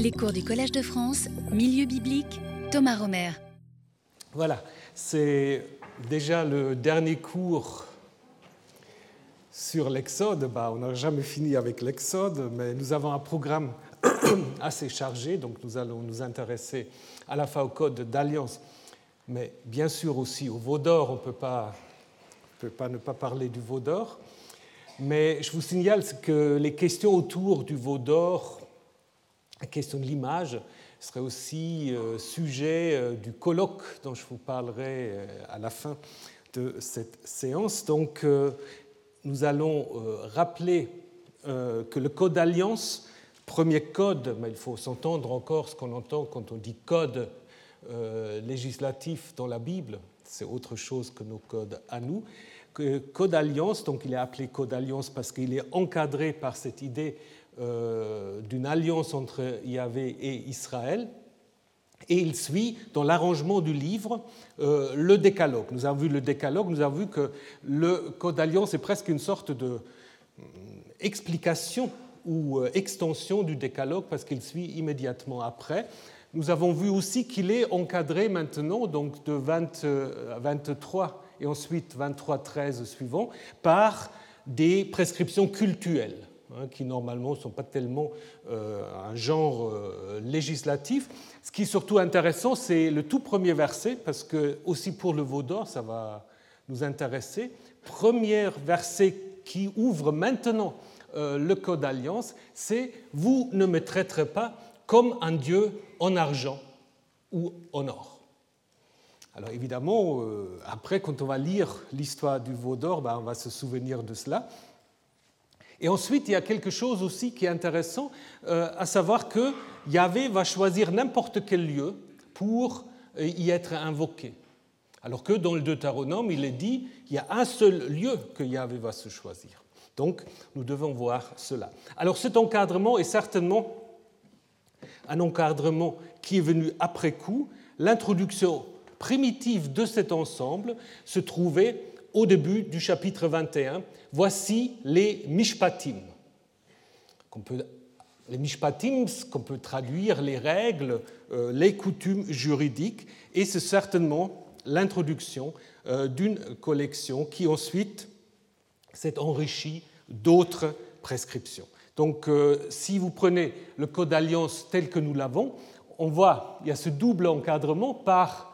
Les cours du Collège de France, Milieu biblique, Thomas Romer. Voilà, c'est déjà le dernier cours sur l'Exode. Bah, on n'a jamais fini avec l'Exode, mais nous avons un programme assez chargé, donc nous allons nous intéresser à la fois au code d'alliance, mais bien sûr aussi au veau d'or. On ne peut pas, ne pas parler du veau d'or. Mais je vous signale que les questions autour du veau d'or la question de l'image serait aussi euh, sujet euh, du colloque dont je vous parlerai euh, à la fin de cette séance. Donc, nous allons rappeler que le code d'alliance, premier code, mais il faut s'entendre encore ce qu'on entend quand on dit code législatif dans la Bible, c'est autre chose que nos codes à nous. Code d'alliance, donc il est appelé code d'alliance parce qu'il est encadré par cette idée d'une alliance entre Yahvé et Israël. Et il suit dans l'arrangement du livre euh, le décalogue. Nous avons vu le décalogue, nous avons vu que le code d'alliance est presque une sorte de euh, explication ou extension du décalogue parce qu'il suit immédiatement après. Nous avons vu aussi qu'il est encadré maintenant, donc de 20, 23 et ensuite 23-13 suivants, par des prescriptions cultuelles. Hein, qui normalement ne sont pas tellement euh, un genre euh, législatif. Ce qui est surtout intéressant, c'est le tout premier verset, parce que aussi pour le veau d'or, ça va nous intéresser. Premier verset qui ouvre maintenant euh, le code d'alliance, c'est Vous ne me traiterez pas comme un Dieu en argent ou en or. Alors évidemment, après, quand on va lire l'histoire du veau d'or, ben, on va se souvenir de cela. Et ensuite, il y a quelque chose aussi qui est intéressant, euh, à savoir que Yahvé va choisir n'importe quel lieu pour euh, y être invoqué. Alors que dans le Deutéronome, il est dit, il y a un seul lieu que Yahvé va se choisir. Donc, nous devons voir cela. Alors, cet encadrement est certainement un encadrement qui est venu après coup. L'introduction primitive de cet ensemble se trouvait au début du chapitre 21, voici les mishpatim. les mishpatim, qu'on peut traduire les règles, euh, les coutumes juridiques, et c'est certainement l'introduction euh, d'une collection qui ensuite s'est enrichie d'autres prescriptions. Donc, euh, si vous prenez le Code d'alliance tel que nous l'avons, on voit il y a ce double encadrement par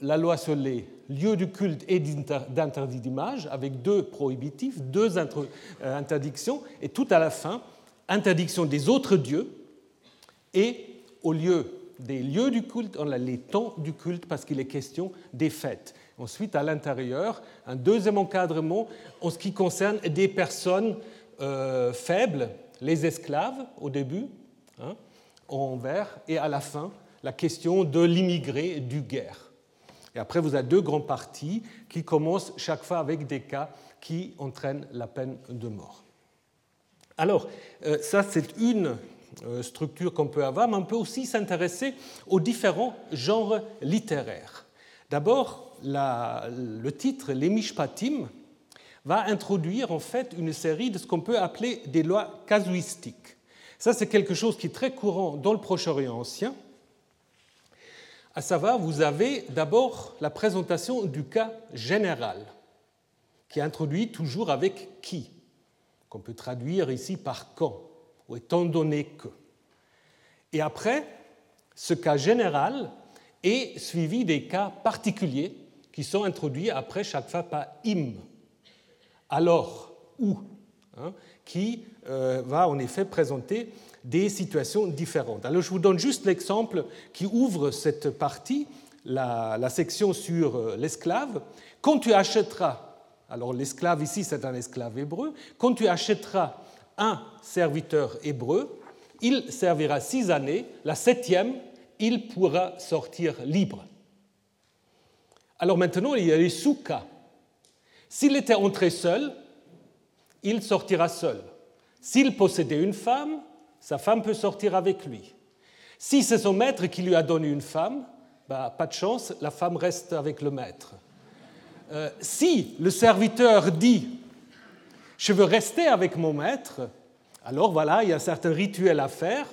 la loi sur les lieux du culte et d'interdit d'image, avec deux prohibitifs, deux euh, interdictions, et tout à la fin, interdiction des autres dieux, et au lieu des lieux du culte, on a les temps du culte, parce qu'il est question des fêtes. Ensuite, à l'intérieur, un deuxième encadrement en ce qui concerne des personnes euh, faibles, les esclaves au début, hein, en vert, et à la fin, la question de l'immigré du guerre. Et après, vous avez deux grands parties qui commencent chaque fois avec des cas qui entraînent la peine de mort. Alors, euh, ça, c'est une euh, structure qu'on peut avoir, mais on peut aussi s'intéresser aux différents genres littéraires. D'abord, le titre Les Mishpatim va introduire en fait une série de ce qu'on peut appeler des lois casuistiques. Ça, c'est quelque chose qui est très courant dans le Proche-Orient ancien à savoir, vous avez d'abord la présentation du cas général, qui est introduit toujours avec qui, qu'on peut traduire ici par quand, ou étant donné que. Et après, ce cas général est suivi des cas particuliers qui sont introduits après chaque fois par im, alors, ou, hein, qui euh, va en effet présenter des situations différentes. Alors je vous donne juste l'exemple qui ouvre cette partie, la, section sur euh, l'esclave. Quand tu achèteras, alors l'esclave ici c'est un esclave hébreu, quand tu achèteras un serviteur hébreu, il servira six années, la septième, il pourra sortir libre. Alors maintenant, il y a les soukas. S'il était entré seul, il sortira seul. S'il possédait une femme, sa femme peut sortir avec lui. Si c'est son maître qui lui a donné une femme, bah, pas de chance, la femme reste avec le maître. Euh, si le serviteur dit Je veux rester avec mon maître, Alors voilà, il y a certains rituels à faire,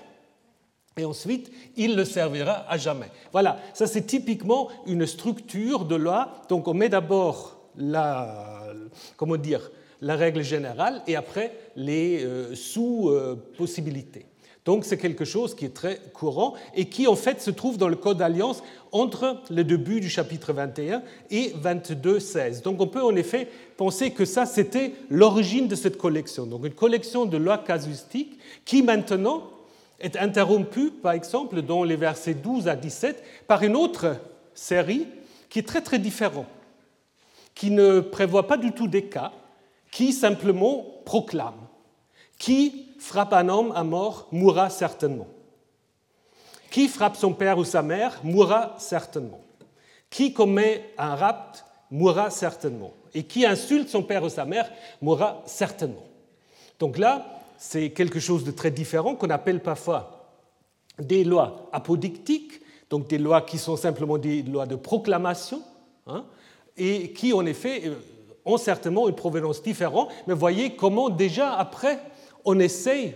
et ensuite, il le servira à jamais. Voilà, ça c'est typiquement une structure de loi. Donc on met d'abord la, comment dire, la règle générale et après les euh, sous-possibilités. Donc c'est quelque chose qui est très courant et qui en fait se trouve dans le Code d'alliance entre le début du chapitre 21 et 22.16. Donc on peut en effet penser que ça c'était l'origine de cette collection. Donc une collection de lois casuistiques qui maintenant est interrompue par exemple dans les versets 12 à 17 par une autre série qui est très très différente, qui ne prévoit pas du tout des cas, qui simplement proclame, qui frappe un homme à mort mourra certainement. Qui frappe son père ou sa mère mourra certainement. Qui commet un rapt mourra certainement. Et qui insulte son père ou sa mère mourra certainement. Donc là, c'est quelque chose de très différent qu'on appelle parfois des lois apodictiques, donc des lois qui sont simplement des lois de proclamation, hein, et qui en effet euh, ont certainement une provenance différente. Mais voyez comment déjà après on essaye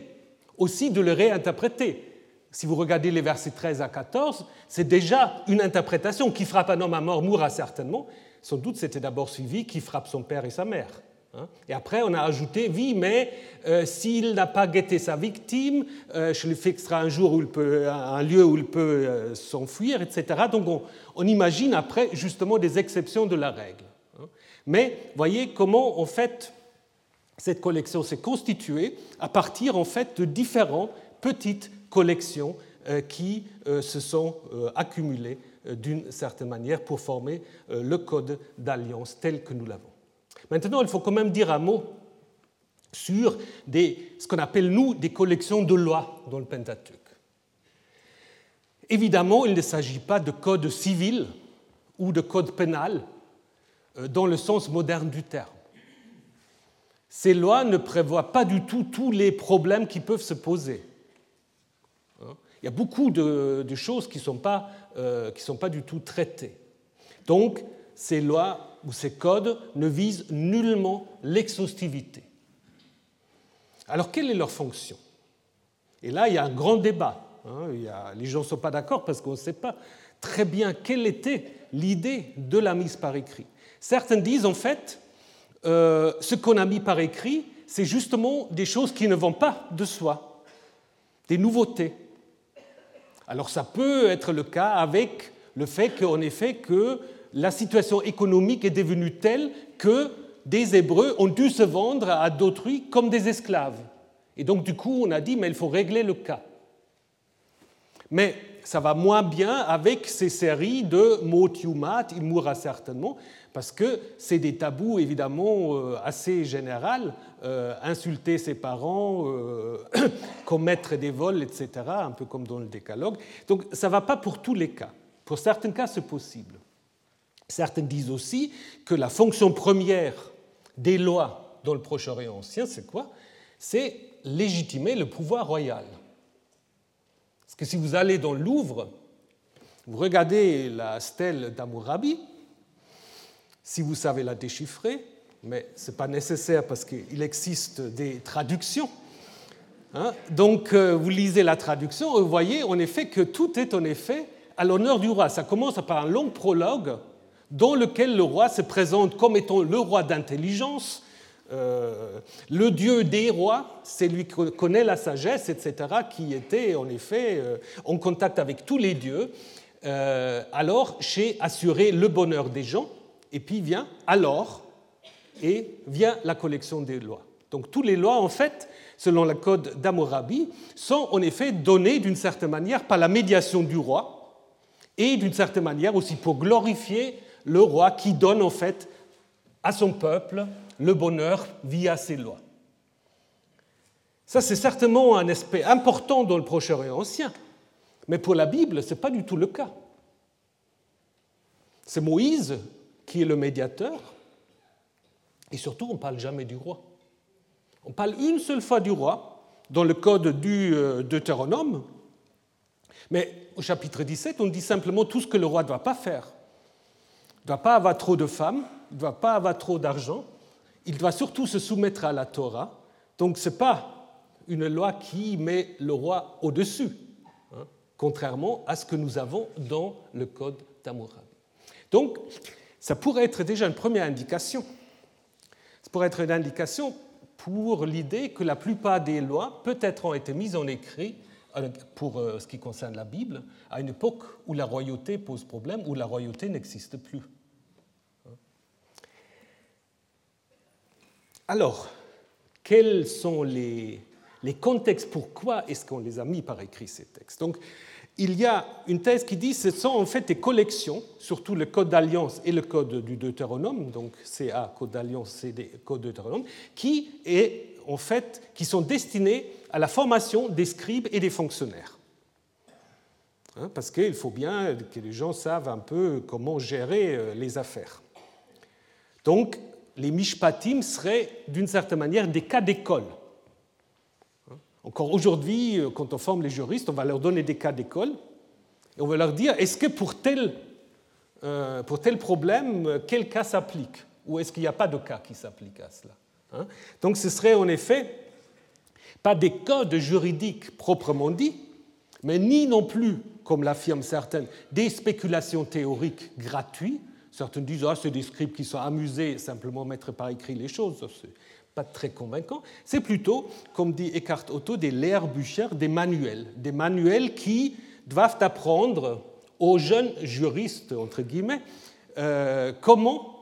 aussi de le réinterpréter. Si vous regardez les versets 13 à 14, c'est déjà une interprétation. Qui frappe un homme à mort mourra certainement. Sans doute, c'était d'abord suivi qui frappe son père et sa mère. Hein. Et après, on a ajouté, oui, mais euh, s'il n'a pas guetté sa victime, euh, je lui fixerai un, jour où il peut, un lieu où il peut euh, s'enfuir, etc. Donc on, on, imagine après justement des exceptions de la règle. Mais voyez comment, en fait, cette collection s'est constituée à partir en fait de différentes petites collections euh, qui euh, se sont euh, accumulées d'une certaine manière pour former le code d'alliance tel que nous l'avons. Maintenant, il faut quand même dire un mot sur ce qu'on appelle, nous, des collections de lois dans le Pentateuque. Évidemment, il ne s'agit pas de code civil ou de code pénal dans le sens moderne du terme. Ces lois ne prévoient pas du tout tous les problèmes qui peuvent se poser. Hein? Il y a beaucoup de, choses qui ne sont, pas, euh, sont pas du tout traitées. Donc, ces lois ou ces codes ne visent nullement l'exhaustivité. Alors, quelle est leur fonction? Et là, il y a un grand débat. Hein? les gens ne sont pas d'accord parce qu'on ne sait pas très bien quelle était l'idée de la mise par écrit. Certains disent en fait euh, ce qu'on a mis par écrit, c'est justement des choses qui ne vont pas de soi, des nouveautés. Alors ça peut être le cas avec le fait qu'en effet que la situation économique est devenue telle que des Hébreux ont dû se vendre à d'autrui comme des esclaves. Et donc du coup on a dit mais il faut régler le cas. Mais ça va moins bien avec ces séries de mots il mourra certainement, parce que c'est des tabous évidemment euh, assez généraux, euh, insulter ses parents, euh, commettre des vols, etc., un peu comme dans le décalogue. Donc ça ne va pas pour tous les cas. Pour certains cas, c'est possible. Certains disent aussi que la fonction première des lois dans le Proche-Orient ancien, c'est quoi? C'est légitimer le pouvoir royal. Parce que si vous allez dans le Louvre, vous regardez la stèle d'Amourabi, si vous savez la déchiffrer, mais ce n'est pas nécessaire parce qu'il existe des traductions. Hein. Donc euh, vous lisez la traduction vous voyez en effet que tout est en effet à l'honneur du roi. Ça commence par un long prologue dans lequel le roi se présente comme étant le roi d'intelligence, euh, le dieu des rois, c'est lui qui connaît la sagesse, etc., qui était en effet euh, en contact avec tous les dieux, alors chez assurer le bonheur des gens et puis vient alors et vient la collection des lois. Donc toutes les lois, en fait, selon le code d'Amorabi, sont en effet données d'une certaine manière par la médiation du roi et d'une certaine manière aussi pour glorifier le roi qui donne en fait à son peuple le bonheur via ses lois. Ça, c'est certainement un aspect important dans le Proche-Orient ancien, mais pour la Bible, ce n'est pas du tout le cas. C'est Moïse qui est le médiateur. Et surtout, on ne parle jamais du roi. On parle une seule fois du roi dans le code du euh, Deutéronome, mais au chapitre 17, on dit simplement tout ce que le roi ne doit pas faire. Il ne doit pas avoir trop de femmes, il ne doit pas avoir trop d'argent, il doit surtout se soumettre à la Torah. Donc ce n'est pas une loi qui met le roi au-dessus, hein, contrairement à ce que nous avons dans le code d'Amourabi. Donc, ça pourrait être déjà une première indication. Ça pourrait être une indication pour l'idée que la plupart des lois peut-être ont été mises en écrit euh, pour euh, ce qui concerne la Bible à une époque où la royauté pose problème, où la royauté n'existe plus. Alors, quels sont les, les contextes? Pourquoi est-ce qu'on les a mis par écrit, ces textes? Il y a une thèse qui dit que ce sont en fait des collections, surtout le code d'alliance et le code du Deutéronome, donc CA, code d'alliance, CD, code Deutéronome, qui, est, en fait, qui sont destinés à la formation des scribes et des fonctionnaires. Hein, parce qu'il faut bien que les gens savent un peu comment gérer euh, les affaires. Donc, les mishpatim seraient d'une certaine manière des cas d'école encore aujourd'hui, euh, quand on forme les juristes, on va leur donner des cas d'école et on va leur dire est-ce que pour tel, euh, pour tel problème, euh, quel cas s'applique Ou est-ce qu'il n'y a pas de cas qui s'applique à cela hein? Donc ce serait en effet pas des codes juridiques proprement dits, mais ni non plus, comme l'affirment certaines, des spéculations théoriques gratuites. Certains disent ah, c'est des scripts qui sont amusés simplement mettre par écrit les choses très convaincant. C'est plutôt, comme dit Eckhart Otto, des Lehrbücher, des manuels, des manuels qui doivent apprendre aux jeunes juristes, entre guillemets, euh, comment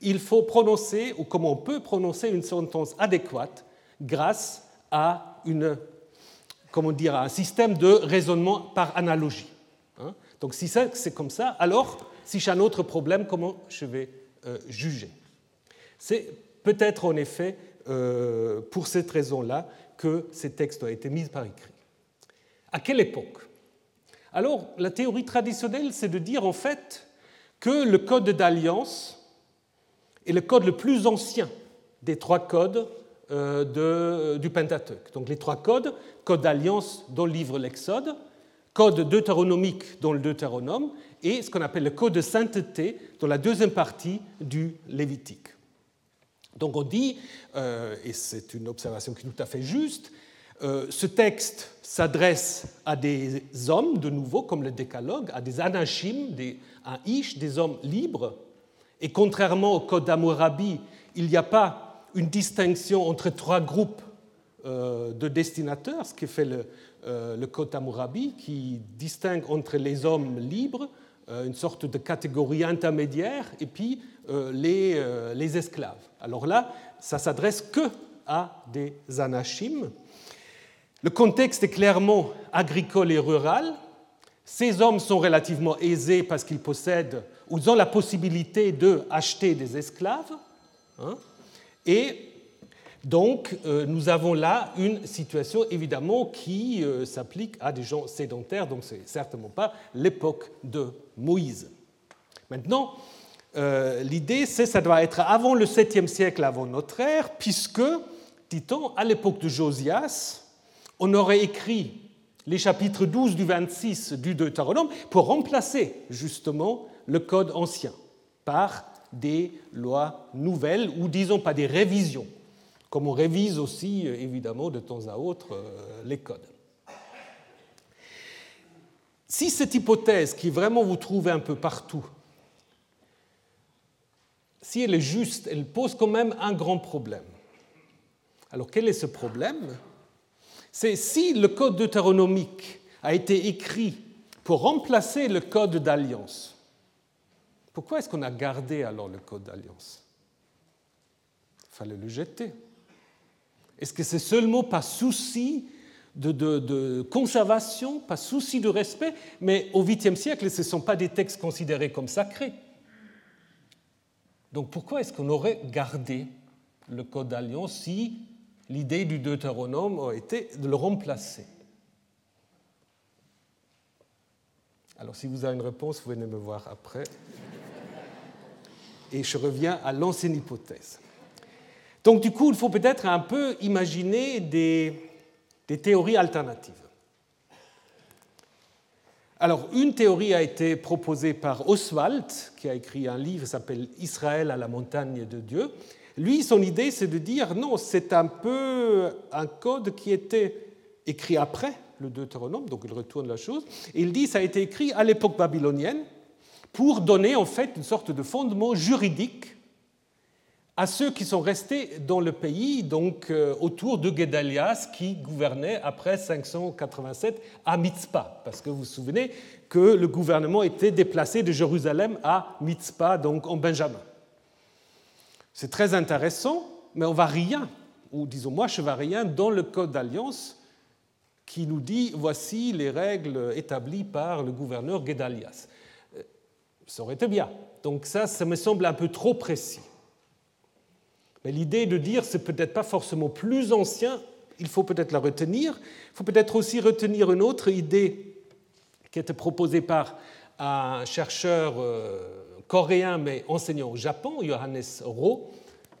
il faut prononcer ou comment on peut prononcer une sentence adéquate grâce à une, comment dire, un système de raisonnement par analogie. Hein. Donc si c'est comme ça, alors si j'ai un autre problème, comment je vais euh, juger? C'est Peut-être en effet euh, pour cette raison-là que ces textes ont été mis par écrit. À quelle époque? Alors, la théorie traditionnelle, c'est de dire en fait que le code d'alliance est le code le plus ancien des trois codes euh, du Pentateuque. Donc les trois codes, code d'alliance dans le livre L'Exode, code deutéronomique dans le Deutéronome et ce qu'on appelle le code de sainteté dans la deuxième partie du Lévitique. Donc on dit, euh, et c'est une observation qui est tout à fait juste, euh, ce texte s'adresse à des hommes, de nouveau, comme le décalogue, à des anachim, un ish, des hommes libres. Et contrairement au code d'Amourabi, il n'y a pas une distinction entre trois groupes euh, de destinataires, ce qui fait le, le code d'Amourabi, qui distingue entre les hommes libres, une sorte de catégorie intermédiaire, et puis euh, euh, les, esclaves. Alors là, ça s'adresse que à des anachim. Le contexte est clairement agricole et rural. Ces hommes sont relativement aisés parce qu'ils possèdent ou ils ont la possibilité d'acheter des esclaves. Hein. et donc, euh, nous avons là une situation évidemment qui s'applique à des gens sédentaires, donc ce n'est certainement pas l'époque de Moïse. Maintenant, euh, l'idée, c'est que ça doit être avant le 7e siècle avant notre ère, puisque, dit-on, à l'époque de Josias, on aurait écrit les chapitres 12 du 26 du Deutéronome pour remplacer justement le code ancien par des lois nouvelles, ou disons pas des révisions, comme on révise aussi évidemment de temps à autre euh, les codes. Si cette hypothèse, qui vraiment vous trouvez un peu partout, si elle est juste, elle pose quand même un grand problème. Alors quel est ce problème? C'est si le code deutéronomique a été écrit pour remplacer le code d'alliance, pourquoi est-ce qu'on a gardé alors le code d'alliance? Il fallait le jeter. Est-ce que c'est seulement par souci de, conservation, par souci de respect? Mais au 8e siècle, ce ne sont pas des textes considérés comme sacrés. Donc pourquoi est-ce qu'on aurait gardé le Code d'alliance si l'idée du Deutéronome été de le remplacer? Alors si vous avez une réponse, vous venez me voir après. Et je reviens à l'ancienne hypothèse. Donc du coup, il faut peut-être un peu imaginer des, théories alternatives. Alors, une théorie a été proposée par Oswald, qui a écrit un livre qui s'appelle Israël à la montagne de Dieu. Lui, son idée, c'est de dire non, c'est un peu un code qui était écrit après le Deutéronome, donc il retourne la chose, il dit ça a été écrit à l'époque babylonienne pour donner en fait une sorte de fondement juridique à ceux qui sont restés dans le pays, donc euh, autour de Gedalias, qui gouvernait après 587 à Mitzpah. Parce que vous vous souvenez que le gouvernement était déplacé de Jérusalem à Mitzpah, donc en Benjamin. C'est très intéressant, mais on va rien, ou disons moi, je ne vois rien dans le code d'alliance qui nous dit voici les règles établies par le gouverneur Gedalias. Euh, ça aurait été bien. Donc ça, ça me semble un peu trop précis. L'idée de dire c'est peut-être pas forcément plus ancien, il faut peut-être la retenir. Il faut peut-être aussi retenir une autre idée qui été proposée par un chercheur euh, coréen mais enseignant au Japon, Johannes Roh,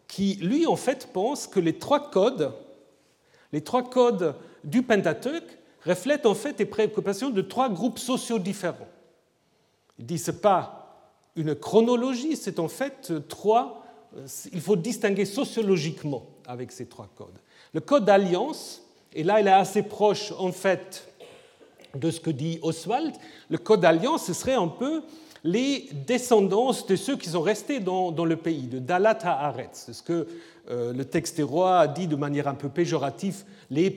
qui lui en fait pense que les trois codes, les trois codes du Pentateuque reflètent en fait les préoccupations de trois groupes sociaux différents. Il dit ce pas une chronologie, c'est en fait trois il faut distinguer sociologiquement avec ces trois codes. Le code d'alliance, et là il est assez proche en fait de ce que dit Oswald, le code d'alliance, ce serait un peu les descendants de ceux qui sont restés dans, le pays, de Dalat Haaretz. C'est ce que euh, le texte a dit de manière un peu péjorative, les,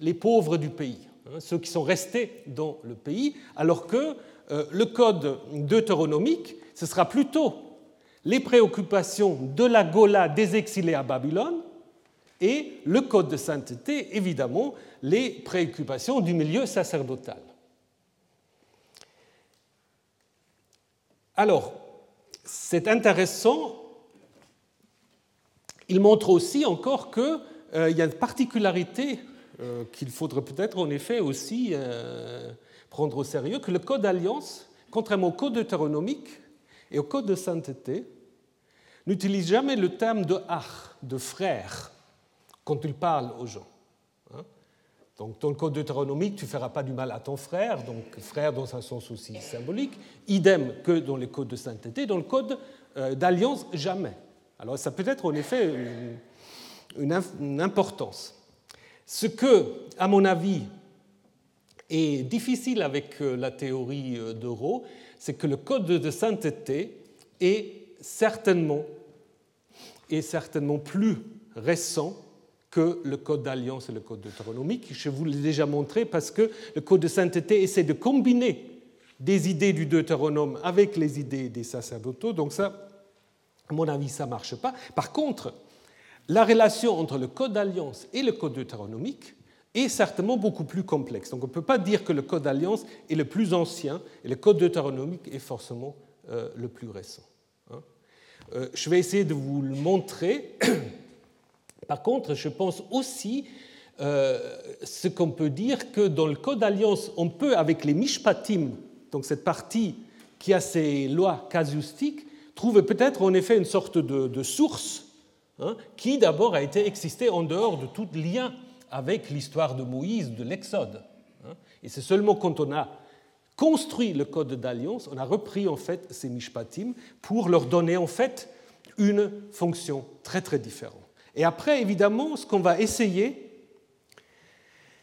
les pauvres du pays, hein, ceux qui sont restés dans le pays, alors que euh, le code deutéronomique, ce sera plutôt les préoccupations de la Gola des exilés à Babylone et le code de sainteté, évidemment, les préoccupations du milieu sacerdotal. Alors, c'est intéressant, il montre aussi encore qu'il euh, y a une particularité euh, qu'il faudrait peut-être en effet aussi euh, prendre au sérieux, que le code d'alliance, contrairement au code deutéronomique et au code de sainteté, n'utilise jamais le terme de ach, de frère, quand il parle aux gens. Hein. donc, dans le code deutéronomique, tu ne feras pas du mal à ton frère, donc frère dans un sens aussi symbolique. Idem que dans les codes de sainteté. Dans le code euh, d'alliance, jamais. Alors, ça peut être en effet une, une importance. Ce que, à mon avis, est difficile avec euh, la théorie euh, d'Euro, c'est que le code de sainteté est certainement est certainement plus récent que le code d'alliance et le code deutéronomique. Je vous l'ai déjà montré parce que le code de sainteté essaie de combiner des idées du deutéronome avec les idées des sacerdotaux. Donc ça, à mon avis, ça ne marche pas. Par contre, la relation entre le code d'alliance et le code deutéronomique est certainement beaucoup plus complexe. Donc on ne peut pas dire que le code d'alliance est le plus ancien et le code deutéronomique est forcément euh, le plus récent. Euh, je vais essayer de vous le montrer. Par contre, je pense aussi euh, ce qu'on peut dire que dans le Code d'alliance, on peut, avec les mishpatim, donc cette partie qui a ces lois casuistiques, trouver peut-être en effet une sorte de, source hein, qui d'abord a été existée en dehors de tout lien avec l'histoire de Moïse, de l'Exode. Hein. Et c'est seulement quand on a construit le code d'alliance, on a repris en fait ces mishpatim pour leur donner en fait une fonction très très différente. Et après, évidemment, ce qu'on va essayer,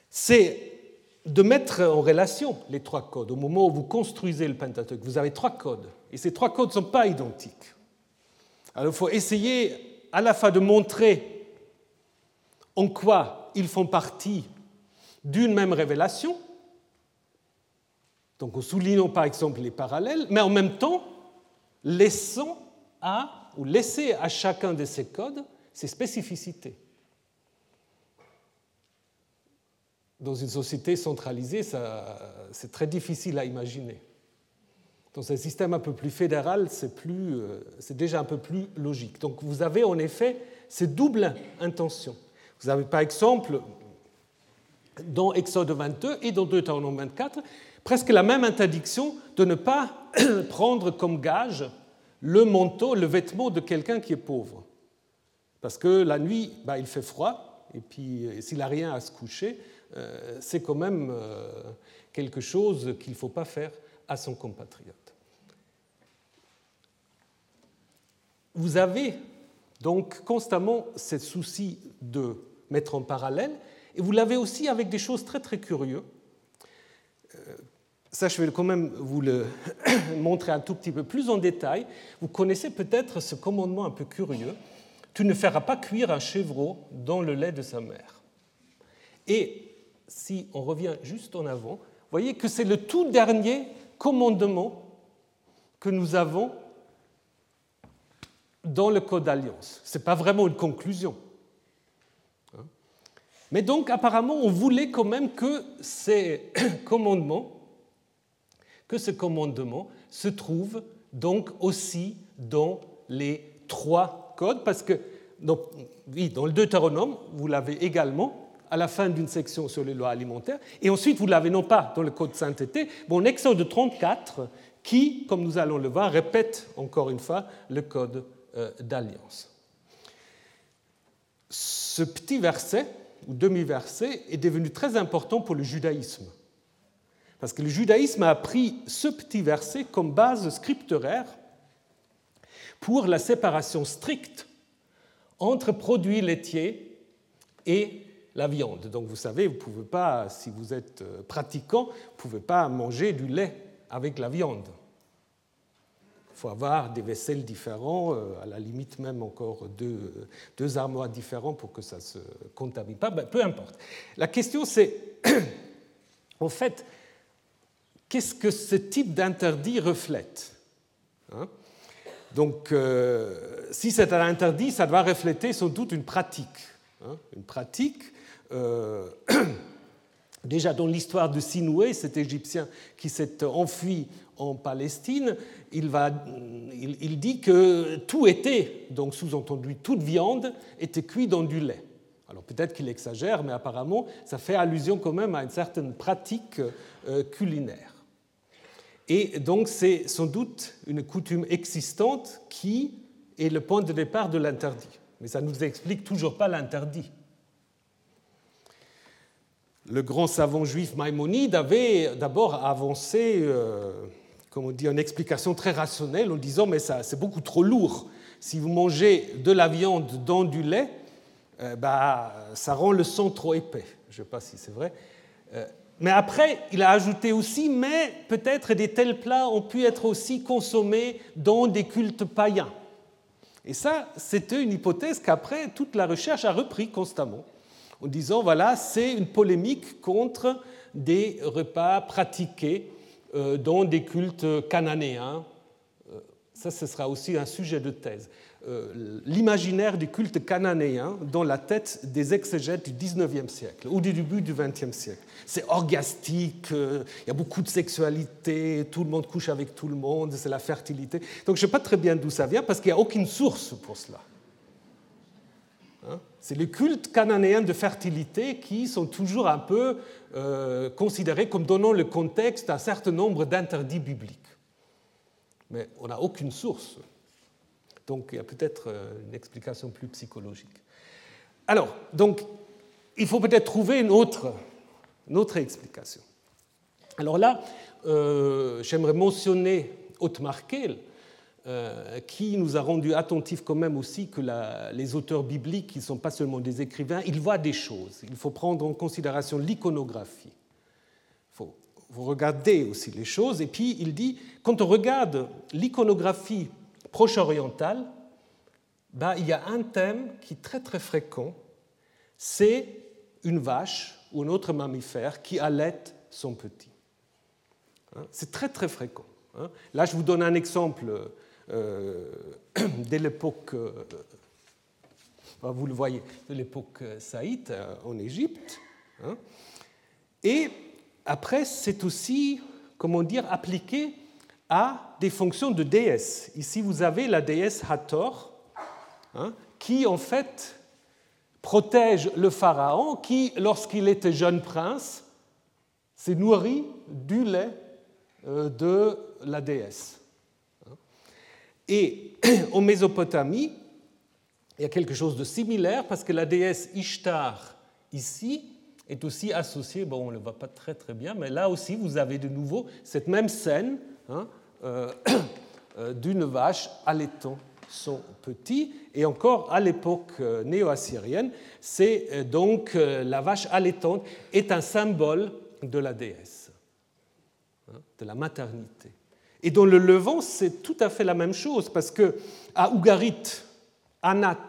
c'est de mettre en relation les trois codes. Au moment où vous construisez le Pentateuque, vous avez trois codes, et ces trois codes ne sont pas identiques. Alors il faut essayer à la fois de montrer en quoi ils font partie d'une même révélation, donc en soulignant par exemple les parallèles, mais en même temps laissant à, ou laisser à chacun de ces codes ses spécificités. Dans une société centralisée, c'est très difficile à imaginer. Dans un système un peu plus fédéral, euh, c'est déjà un peu plus logique. Donc vous avez en effet ces doubles intentions. Vous avez par exemple dans Exode 22 et dans Deutéronome 24 presque la même interdiction de ne pas prendre comme gage le manteau, le vêtement de quelqu'un qui est pauvre. Parce que la nuit, bah, il fait froid, et puis euh, s'il n'a rien à se coucher, euh, c'est quand même euh, quelque chose qu'il ne faut pas faire à son compatriote. Vous avez Donc constamment ce souci de mettre en parallèle. Et vous l'avez aussi avec des choses très très curieuses. Ça, je vais quand même vous le montrer un tout petit peu plus en détail. Vous connaissez peut-être ce commandement un peu curieux. Tu ne feras pas cuire un chevreau dans le lait de sa mère. Et si on revient juste en avant, voyez que c'est le tout dernier commandement que nous avons dans le Code d'alliance. Ce n'est pas vraiment une conclusion. Hein. Mais donc, apparemment, on voulait quand même que ces commandements, que ce commandement se trouve donc aussi dans les trois codes, parce que oui, dans le Deutéronome, vous l'avez également, à la fin d'une section sur les lois alimentaires, et ensuite vous l'avez non pas dans le Code sainteté, mais en Exode 34, qui, comme nous allons le voir, répète encore une fois le Code euh, d'alliance. Ce petit verset, ou demi-verset, est devenu très important pour le judaïsme. Parce que le judaïsme a pris ce petit verset comme base scripturaire pour la séparation stricte entre produits laitiers et la viande. Donc vous savez, vous pouvez pas, si vous êtes euh, pratiquant, vous pouvez pas manger du lait avec la viande. Il faut avoir des vaisselles différents, euh, à la limite même encore deux, deux armoires différents pour que ça ne se contamine pas. Ben, peu importe. La question c'est, en fait, qu'est-ce que ce type d'interdit reflète hein? Donc, euh, si c'est un interdit, ça doit refléter sans doute une pratique. Hein? Une pratique. Euh, déjà dans l'histoire de Sinoué, cet Égyptien qui s'est enfui en Palestine, il, va, il, dit que tout était, donc sous-entendu toute viande, était cuit dans du lait. Alors peut-être qu'il exagère, mais apparemment ça fait allusion quand même à une certaine pratique euh, culinaire. Et donc c'est sans doute une coutume existante qui est le point de départ de l'interdit. Mais ça ne nous explique toujours pas l'interdit. Le grand savant juif Maïmonide avait d'abord avancé euh, comme on dit, une explication très rationnelle en disant mais ça c'est beaucoup trop lourd. Si vous mangez de la viande dans du lait, euh, bah, ça rend le sang trop épais. Je ne sais pas si c'est vrai. Euh, mais après, il a ajouté aussi, mais peut-être des tels plats ont pu être aussi consommés dans des cultes païens. Et ça, c'était une hypothèse qu'après, toute la recherche a repris constamment, en disant, voilà, c'est une polémique contre des repas pratiqués euh, dans des cultes cananéens. Euh, ça, ce sera aussi un sujet de thèse. Euh, l'imaginaire des cultes cananéens dans la tête des exégètes du XIXe siècle ou du début du XXe siècle. C'est orgastique, il y a beaucoup de sexualité, tout le monde couche avec tout le monde, c'est la fertilité. Donc je ne sais pas très bien d'où ça vient parce qu'il n'y a aucune source pour cela. Hein? c'est les cultes cananéens de fertilité qui sont toujours un peu euh, considérés comme donnant le contexte à un certain nombre d'interdits bibliques. Mais on n'a aucune source. Donc il y a peut-être euh, une explication plus psychologique. Alors, donc, il faut peut-être trouver une autre, une autre explication. Alors là, euh, j'aimerais mentionner Otmar Kehl, euh, qui nous a rendu attentifs quand même aussi que les auteurs bibliques, qui ne sont pas seulement des écrivains, ils voient des choses. Il faut prendre en considération l'iconographie. Il faut, regarder aussi les choses. Et puis il dit, quand on regarde l'iconographie proche-orientale, bah, il y a un thème qui est très très fréquent, c'est une vache ou un autre mammifère qui allait son petit. Hein, c'est très très fréquent. Hein. Là, je vous donne un exemple euh, l'époque, euh, vous le voyez, de l'époque saïte euh, en Égypte. Hein. Et après, c'est aussi, comment dire, appliqué à des fonctions de déesse. Ici, vous avez la déesse Hathor, qui en fait protège le pharaon, qui, lorsqu'il était jeune prince, s'est nourri du lait de la déesse. Et en Mésopotamie, il y a quelque chose de similaire parce que la déesse Ishtar, ici, est aussi associée, bon, on ne le voit pas très très bien, mais là aussi, vous avez de nouveau cette même scène hein, euh, euh, d'une vache allaitant sont petits. Et encore à l'époque euh, néo-assyrienne, c'est euh, donc euh, la vache allaitante est un symbole de la déesse, hein, de la maternité. Et dans le Levant, c'est tout à fait la même chose, parce que à Ougarit, Anat,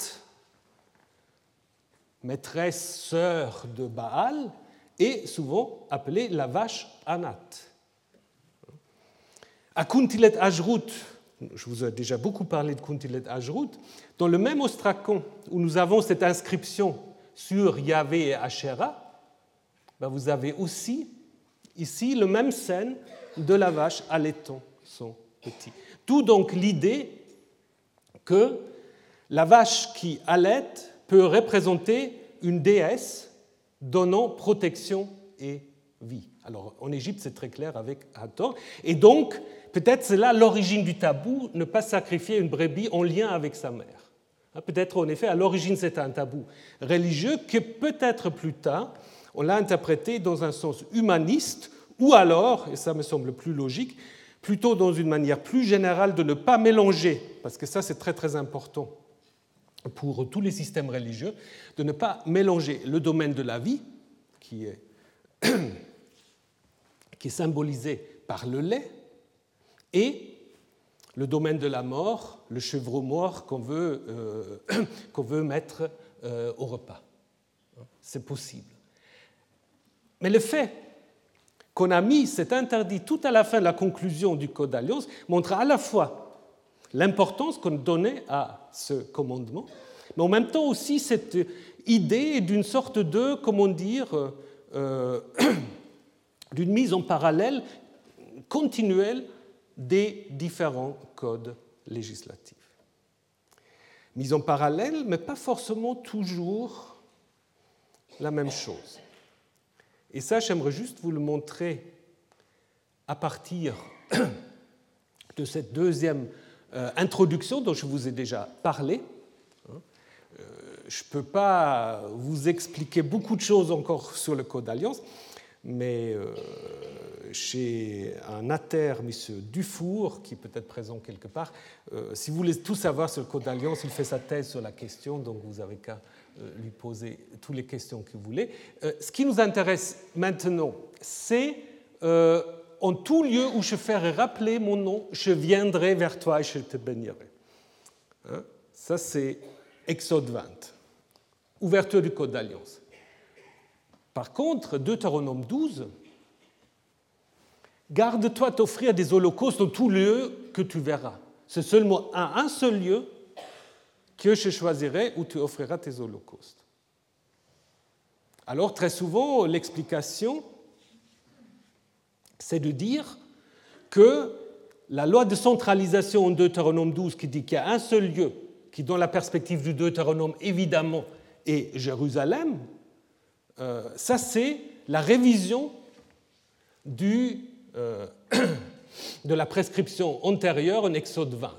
maîtresse sœur de Baal, est souvent appelée la vache Anat. À Kuntilet Ajrut, je vous ai déjà beaucoup parlé de Kuntilet Ajrut, dans le même ostracon où nous avons cette inscription sur Yahvé et Asherah, ben vous avez aussi ici le même scène de la vache allaitant son petit. Tout donc l'idée que la vache qui allaite peut représenter une déesse donnant protection et vie. Alors en Égypte, c'est très clair avec Hathor. Et donc, peut-être c'est là l'origine du tabou, ne pas sacrifier une brebis en lien avec sa mère. Hein, peut-être en effet, à l'origine, c'est un tabou religieux que peut-être plus tard, on l'a interprété dans un sens humaniste, ou alors, et ça me semble plus logique, plutôt dans une manière plus générale de ne pas mélanger, parce que ça c'est très très important pour tous les systèmes religieux, de ne pas mélanger le domaine de la vie, qui est, qui est symbolisé par le lait, et le domaine de la mort, le chevreau mort qu'on veut, euh, veut mettre euh, au repas. C'est possible. Mais le fait qu'on a mis cet interdit tout à la fin de la conclusion du Code d'alliance montre à la fois l'importance qu'on donnait à ce commandement, mais en même temps aussi cette idée d'une sorte de, comment dire, euh, d'une mise en parallèle continuelle des différents codes législatifs. Mise en parallèle, mais pas forcément toujours la même chose. Et ça, j'aimerais juste vous le montrer à partir de cette deuxième euh, introduction dont je vous ai déjà parlé. Hein. Euh, je ne peux pas vous expliquer beaucoup de choses encore sur le Code d'alliance, mais euh, chez un ater, M. Dufour, qui peut être présent quelque part, si vous voulez tout savoir sur le Code d'alliance, il fait sa thèse sur la question, donc vous avez qu'à lui poser toutes les questions que vous voulez. ce qui nous intéresse maintenant, c'est en tout lieu où je ferai rappeler mon nom, je viendrai vers toi et je te bénirai. Hein? Ça, c'est Exode 20, ouverture du Code d'Alliance. Par contre, Deutéronome 12, garde-toi d'offrir des holocaustes en tout lieu que tu verras. C'est seulement à un seul lieu que je choisirai où tu offriras tes holocaustes. Alors, très souvent, l'explication c'est de dire que la loi de centralisation en Deutéronome 12 qui dit qu'il y a un seul lieu, qui dans la perspective du Deutéronome évidemment est Jérusalem, euh, ça c'est la révision du, euh, de la prescription antérieure en Exode 20.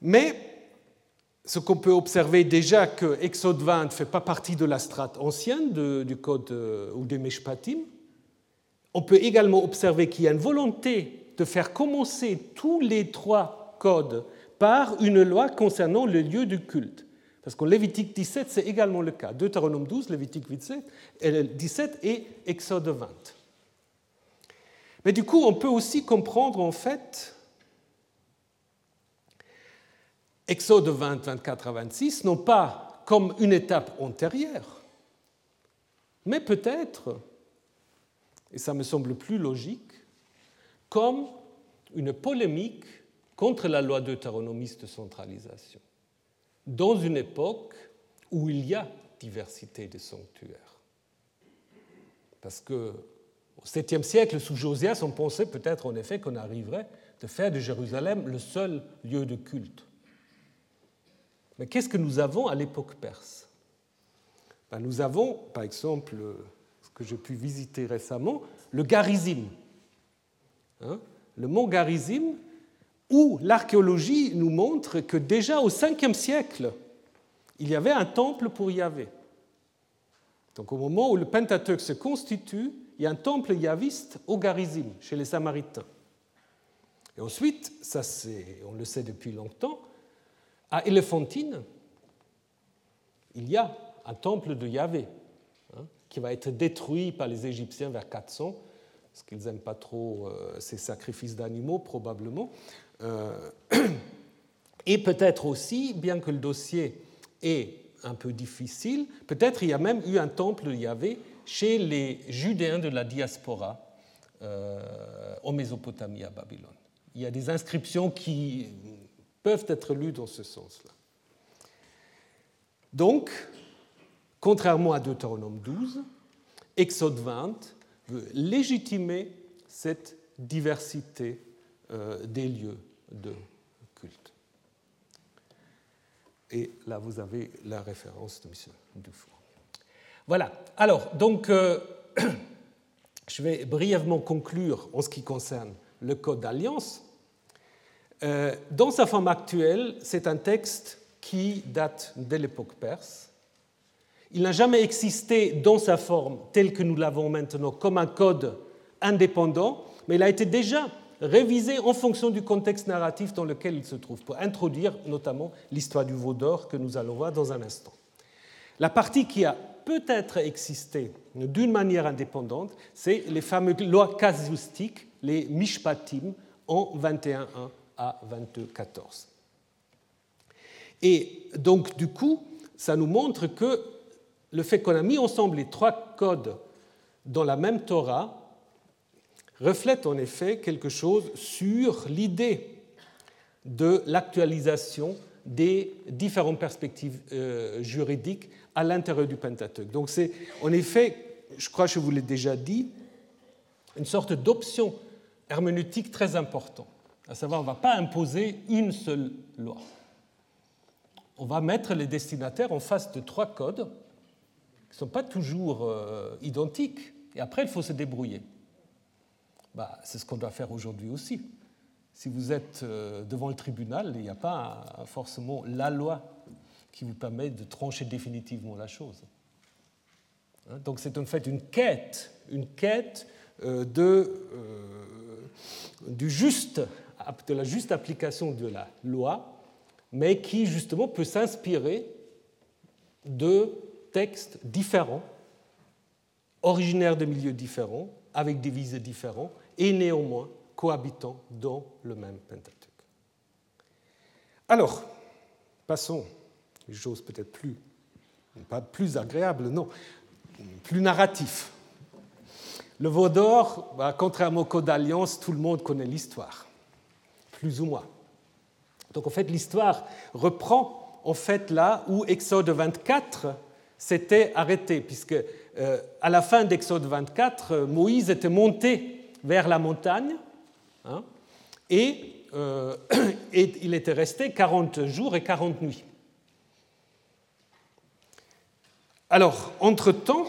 Mais ce qu'on peut observer déjà que Exode 20 ne fait pas partie de la strate ancienne du code euh, ou des Meshpatim. On peut également observer qu'il y a une volonté de faire commencer tous les trois codes par une loi concernant le lieu du culte. Parce qu'en Lévitique 17, c'est également le cas. Deutéronome 12, Lévitique 17 et Exode 20. Mais du coup, on peut aussi comprendre en fait Exode 20, 24 à 26, non pas comme une étape antérieure, mais peut-être, et ça me semble plus logique, comme une polémique contre la loi deutéronomiste de centralisation, dans une époque où il y a diversité de sanctuaires. Parce que au 7e siècle, sous Josias, on pensait peut-être en effet qu'on arriverait de faire de Jérusalem le seul lieu de culte. Mais qu'est-ce que nous avons à l'époque perse? Ben, Nous avons, par exemple, ce que j'ai pu visiter récemment, le Garizim, hein, le mont Garizim, où l'archéologie nous montre que déjà au 5e siècle, il y avait un temple pour Yahvé. Donc au moment où le Pentateuque se constitue, il y a un temple yaviste au Garizim, chez les Samaritains. Et ensuite, ça on le sait depuis longtemps, à Éléphantine, il y a un temple de Yahvé hein, qui va être détruit par les Égyptiens vers 400, parce qu'ils n'aiment pas trop euh, ces sacrifices d'animaux probablement. Euh, et peut-être aussi, bien que le dossier est un peu difficile, peut-être il y a même eu un temple de Yahvé chez les Judéens de la diaspora euh, en Mésopotamie à Babylone. Il y a des inscriptions qui peuvent être lues dans ce sens-là. Donc, contrairement à Deutéronome 12, Exode 20 veut légitimer cette diversité euh, des lieux de culte. Et là, vous avez la référence de M. Dufour. Voilà. Alors, donc, euh, je vais brièvement conclure en ce qui concerne le Code d'alliance. Euh, dans sa forme actuelle, c'est un texte qui date de l'époque perse. Il n'a jamais existé dans sa forme telle que nous l'avons maintenant comme un code indépendant, mais il a été déjà révisé en fonction du contexte narratif dans lequel il se trouve, pour introduire notamment l'histoire du veau d'or que nous allons voir dans un instant. La partie qui a peut-être existé d'une manière indépendante, c'est les fameuses lois casuistiques, les mishpatim, en 21.1 à 22.14. Et donc, du coup, ça nous montre que le fait qu'on a mis ensemble les trois codes dans la même Torah reflète en effet quelque chose sur l'idée de l'actualisation des différentes perspectives euh, juridiques à l'intérieur du Pentateuque. Donc c'est en effet, je crois que je vous l'ai déjà dit, une sorte d'option herméneutique très importante. À savoir, on ne va pas imposer une seule loi. On va mettre les destinataires en face de trois codes ne sont pas toujours euh, identiques. Et après, il faut se débrouiller. Bah, c'est ce qu'on doit faire aujourd'hui aussi. Si vous êtes euh, devant le tribunal, il n'y a pas forcément la loi qui vous permet de trancher définitivement la chose. Hein, donc c'est en fait une quête, une quête euh, de, du juste, de la juste application de la loi, mais qui justement peut s'inspirer de textes différents, originaires de milieux différents, avec des visées différents, et néanmoins cohabitant dans le même Pentateuque. Alors, passons, une chose peut-être plus, pas plus agréable, non, plus narratif. Le veau d'or, bah, contrairement au Code d'Alliance, tout le monde connaît l'histoire, plus ou moins. Donc en fait, l'histoire reprend en fait là où Exode 24 s'était arrêté, puisque euh, à la fin d'Exode 24, Moïse était monté vers la montagne, hein, et, euh, et, il était resté 40 jours et 40 nuits. Alors, entre-temps,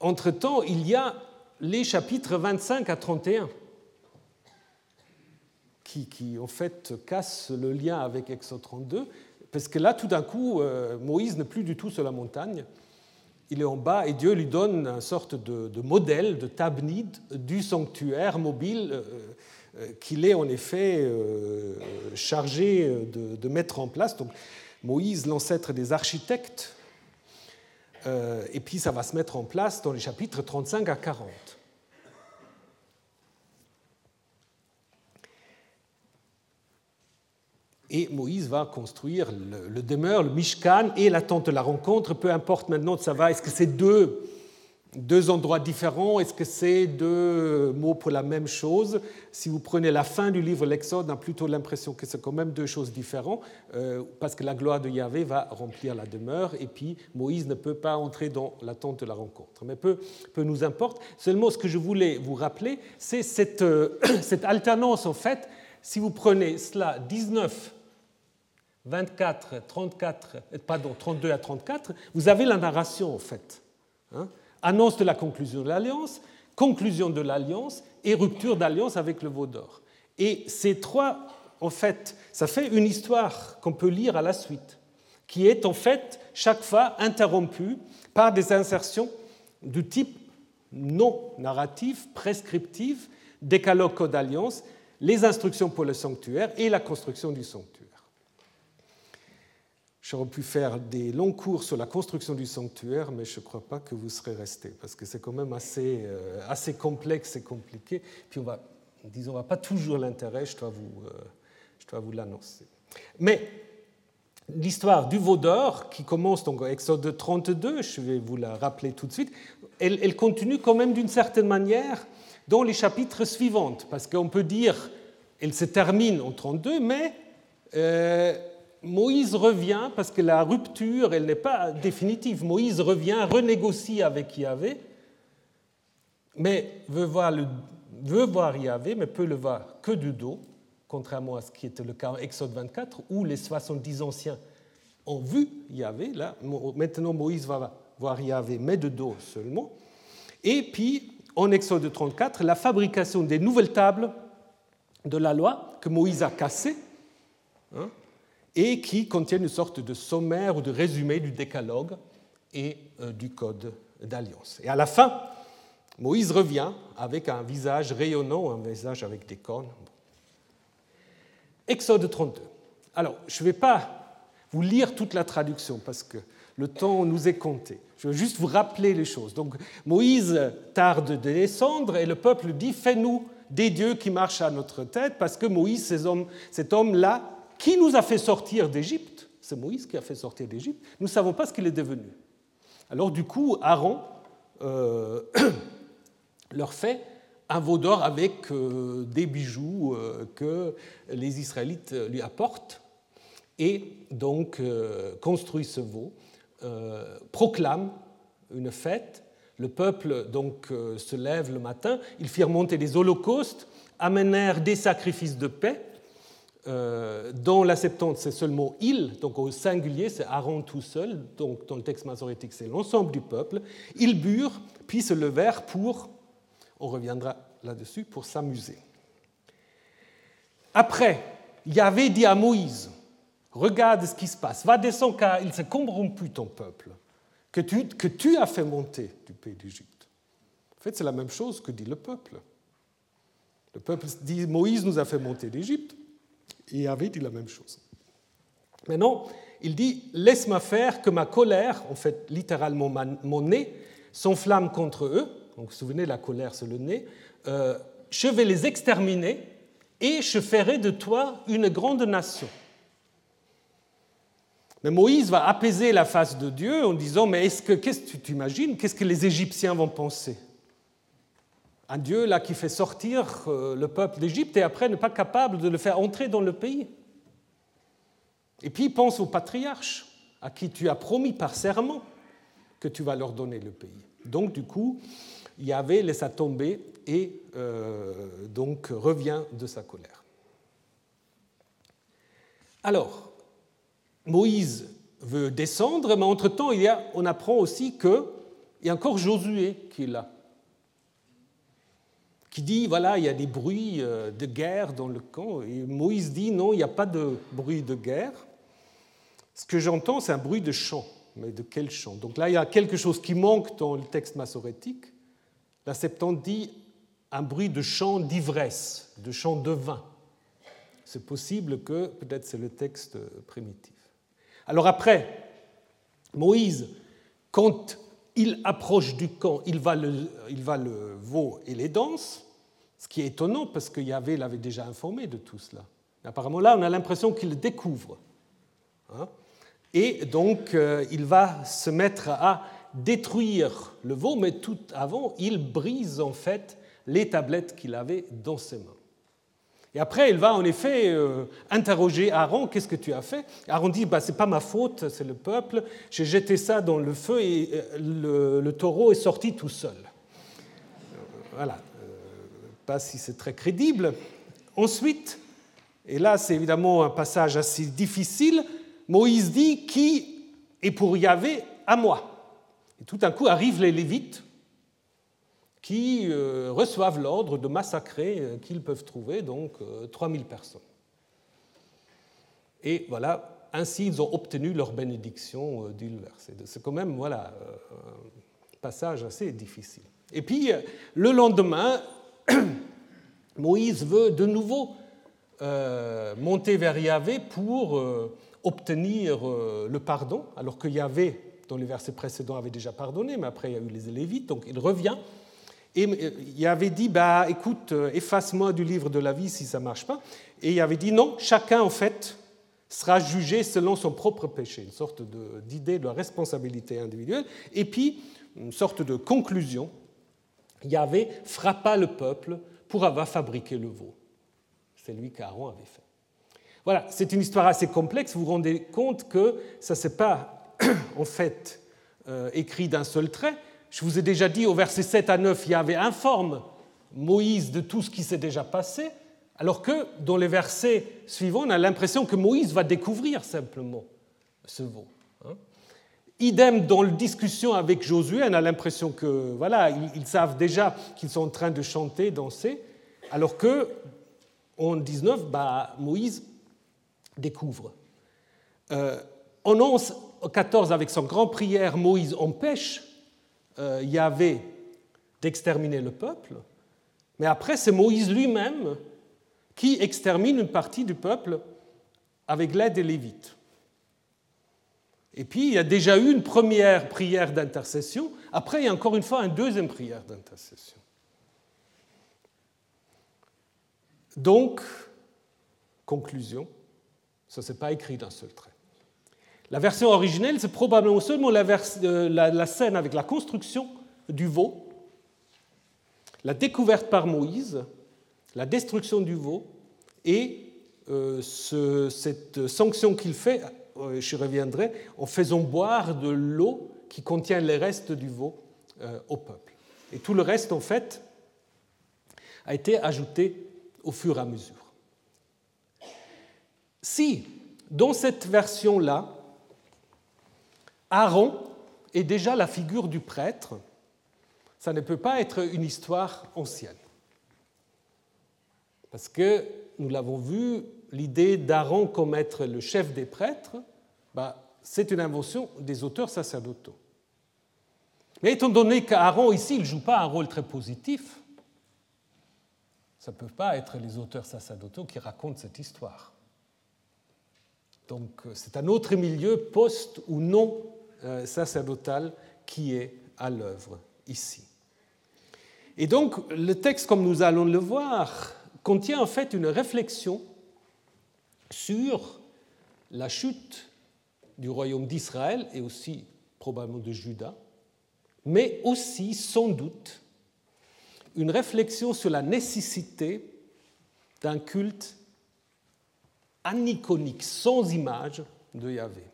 entre-temps, il y a les chapitres 25 à 31 qui, qui, en fait cassent le lien avec Exode 32, parce que là, tout d'un coup, euh, Moïse n'est plus du tout sur la montagne, il est en bas et Dieu lui donne une sorte de, modèle, de tabnide du sanctuaire mobile euh, euh, qu'il est en effet chargé de, mettre en place. Donc Moïse, l'ancêtre des architectes, et puis ça va se mettre en place dans les chapitres 35 à 40. Et Moïse va construire le, demeure, le Mishkan et la tente de la rencontre. Peu importe maintenant de savoir est-ce que c'est deux, deux endroits différents, est-ce que c'est deux mots pour la même chose? Si vous prenez la fin du livre L'Exode, on a plutôt l'impression que c'est quand même deux choses différentes, euh, parce que la gloire de Yahvé va remplir la demeure, et puis Moïse ne peut pas entrer dans la tente de la rencontre. Mais peu, peu nous importe. Seulement, ce que je voulais vous rappeler, c'est cette, euh, cette alternance, en fait. Si vous prenez cela 19 24, 34, euh, pardon, 32 à 34, vous avez la narration en fait. Hein. Annonce de la conclusion de l'alliance, conclusion de l'alliance et rupture d'alliance avec le veau d'or. Et ces trois, en fait, ça fait une histoire qu'on peut lire à la suite, qui est en fait chaque fois interrompue par des insertions du type non narratif, prescriptif, décalogue code d'alliance, les instructions pour le sanctuaire et la construction du sanctuaire. J'aurais pu faire des longs cours sur la construction du sanctuaire, mais je ne crois pas que vous serez restés, parce que c'est quand même assez, euh, assez complexe et compliqué. Puis on va, disons, on va pas toujours l'intérêt, je dois vous, euh, vous l'annoncer. Mais l'histoire du veau qui commence donc Exode 32, je vais vous la rappeler tout de suite, elle, continue quand même d'une certaine manière dans les chapitres suivants, parce qu'on peut dire, elle se termine en 32, mais euh, Moïse revient, parce que la rupture, elle n'est pas définitive. Moïse revient, renégocie avec Yahvé, mais veut voir, Yahvé, mais peut le voir que du dos, contrairement à ce qui était le cas en Exode 24, où les 70 anciens ont vu Yahvé. Là, maintenant, Moïse va voir Yahvé, mais de dos seulement. Et puis, en Exode 34, la fabrication des nouvelles tables de la loi que Moïse a cassées. Hein, et qui contiennent une sorte de sommaire ou de résumé du décalogue et euh, du code d'alliance. Et à la fin, Moïse revient avec un visage rayonnant, un visage avec des cornes. Exode 32. Alors, je ne vais pas vous lire toute la traduction parce que le temps nous est compté. Je veux juste vous rappeler les choses. Donc, Moïse tarde de descendre et le peuple dit Fais-nous des dieux qui marchent à notre tête parce que Moïse, cet homme-là, qui nous a fait sortir d'Égypte? C'est Moïse qui a fait sortir d'Égypte. Nous ne savons pas ce qu'il est devenu. Alors du coup, Aaron euh, leur fait un veau d'or avec euh, des bijoux euh, que les Israélites lui apportent et donc construit ce veau, proclame une fête. Le peuple donc se lève le matin, ils firent monter des holocaustes, amenèrent des sacrifices de paix dans la Septante, c'est seulement il, donc au singulier, c'est Aaron tout seul, donc dans le texte masorétique, c'est l'ensemble du peuple. Ils burent, puis se levèrent pour, on reviendra là-dessus, pour s'amuser. Après, avait dit à Moïse, regarde ce qui se passe, va descendre car il s'est corrompu ton peuple, que tu, que tu as fait monter du pays d'Égypte. En fait, c'est la même chose que dit le peuple. Le peuple dit, Moïse nous a fait monter d'Égypte. Et avait dit la même chose? Maintenant, il dit Laisse-moi faire que ma colère, en fait littéralement mon nez, s'enflamme contre eux. Donc, vous vous souvenez, la colère, c'est le nez. Euh, je vais les exterminer et je ferai de toi une grande nation. Mais Moïse va apaiser la face de Dieu en disant Mais est-ce que, qu'est-ce que tu t'imagines Qu'est-ce que les Égyptiens vont penser? Un Dieu là qui fait sortir euh, le peuple d'Égypte et après n'est pas capable de le faire entrer dans le pays. Et puis pense au patriarche à qui tu as promis par serment que tu vas leur donner le pays. Donc du coup, Yahvé laissa tomber et euh, donc revient de sa colère. Alors, Moïse veut descendre, mais entre-temps, on apprend aussi qu'il y a encore Josué qui est là qui dit, voilà, il y a des bruits euh, de guerre dans le camp. Et Moïse dit, non, il n'y a pas de bruit de guerre. Ce que j'entends, c'est un bruit de chant. Mais de quel chant? Donc là, il y a quelque chose qui manque dans le texte massorétique. La Septante dit un bruit de chant d'ivresse, de chant de vin. C'est possible que peut-être c'est le texte primitif. Alors après, Moïse, quand il approche du camp, il va le, veau et les danses, ce qui est étonnant parce que Yahvé l'avait déjà informé de tout cela. apparemment là, on a l'impression qu'il découvre. Hein. et donc, euh, il va se mettre à détruire le veau, mais tout avant, il brise en fait les tablettes qu'il avait dans ses mains. Et après, il va en effet euh, interroger Aaron, qu'est-ce que tu as fait? Aaron dit, bah, ce n'est pas ma faute, c'est le peuple, j'ai jeté ça dans le feu et euh, le, taureau est sorti tout seul. Euh, voilà, pas si c'est très crédible. Ensuite, et là c'est évidemment un passage assez difficile, Moïse dit, qui est pour Yahvé à moi? Et tout d'un coup arrivent les Lévites, qui euh, reçoivent l'ordre de massacrer euh, qu'ils peuvent trouver, donc 3000 euh, personnes. Et voilà, ainsi ils ont obtenu leur bénédiction d'Ulver. C'est quand même voilà, un passage assez difficile. Et puis, le lendemain, Moïse veut de nouveau monter vers Yahvé pour obtenir le pardon, alors que Yahvé, dans les versets précédents, avait déjà pardonné, mais après il y a eu les Lévites, donc il revient. Et il avait dit, bah, écoute, efface-moi du livre de la vie si ça ne marche pas. Et il avait dit, non, chacun, en fait, sera jugé selon son propre péché, une sorte d'idée de, responsabilité individuelle. Et puis, une sorte de conclusion, Yahvé frappa le peuple pour avoir fabriqué le veau. C'est lui qu'Aaron avait fait. Voilà, c'est une histoire assez complexe. Vous vous rendez compte que ça ne s'est pas, en fait, euh, écrit d'un seul trait. Je vous ai déjà dit au verset 7 à 9, Yahvé informe Moïse de tout ce qui s'est déjà passé. Alors que dans les versets suivants, on a l'impression que Moïse va découvrir simplement ce veau. Hein. Idem dans la discussion avec Josué, on a l'impression que voilà, ils, savent déjà qu'ils sont en train de chanter, danser, alors que en 19, bah, Moïse découvre. En 11, 14, avec son grand prière, Moïse empêche euh, Yahvé d'exterminer le peuple, mais après c'est Moïse lui-même qui extermine une partie du peuple avec l'aide des Lévites. Et puis, il y a déjà eu une première prière d'intercession. Après, il y a encore une fois une deuxième prière d'intercession. Donc, conclusion, ça ne s'est pas écrit d'un seul trait. La version originelle, c'est probablement seulement la, scène avec la construction du veau, la découverte par Moïse, la destruction du veau et euh, cette sanction qu'il fait, euh, je reviendrai, en faisant boire de l'eau qui contient les restes du veau euh, au peuple. Et tout le reste, en fait, a été ajouté au fur et à mesure. Si, dans cette version-là, Aaron est déjà la figure du prêtre, ça ne peut pas être une histoire ancienne. Parce que, nous l'avons vu, l'idée d'Aaron comme être le chef des prêtres, bah, c'est une invention des auteurs sacerdotaux. Mais étant donné qu'Aaron, ici, ne joue pas un rôle très positif, ça ne peut pas être les auteurs sacerdotaux qui racontent cette histoire. Donc c'est un autre milieu, post ou non euh, sacerdotal, qui est à l'œuvre ici. Et donc le texte, comme nous allons le voir, contient en fait une réflexion sur la chute du royaume d'Israël et aussi probablement de Juda, mais aussi sans doute une réflexion sur la nécessité d'un culte aniconique, sans image de Yahvé.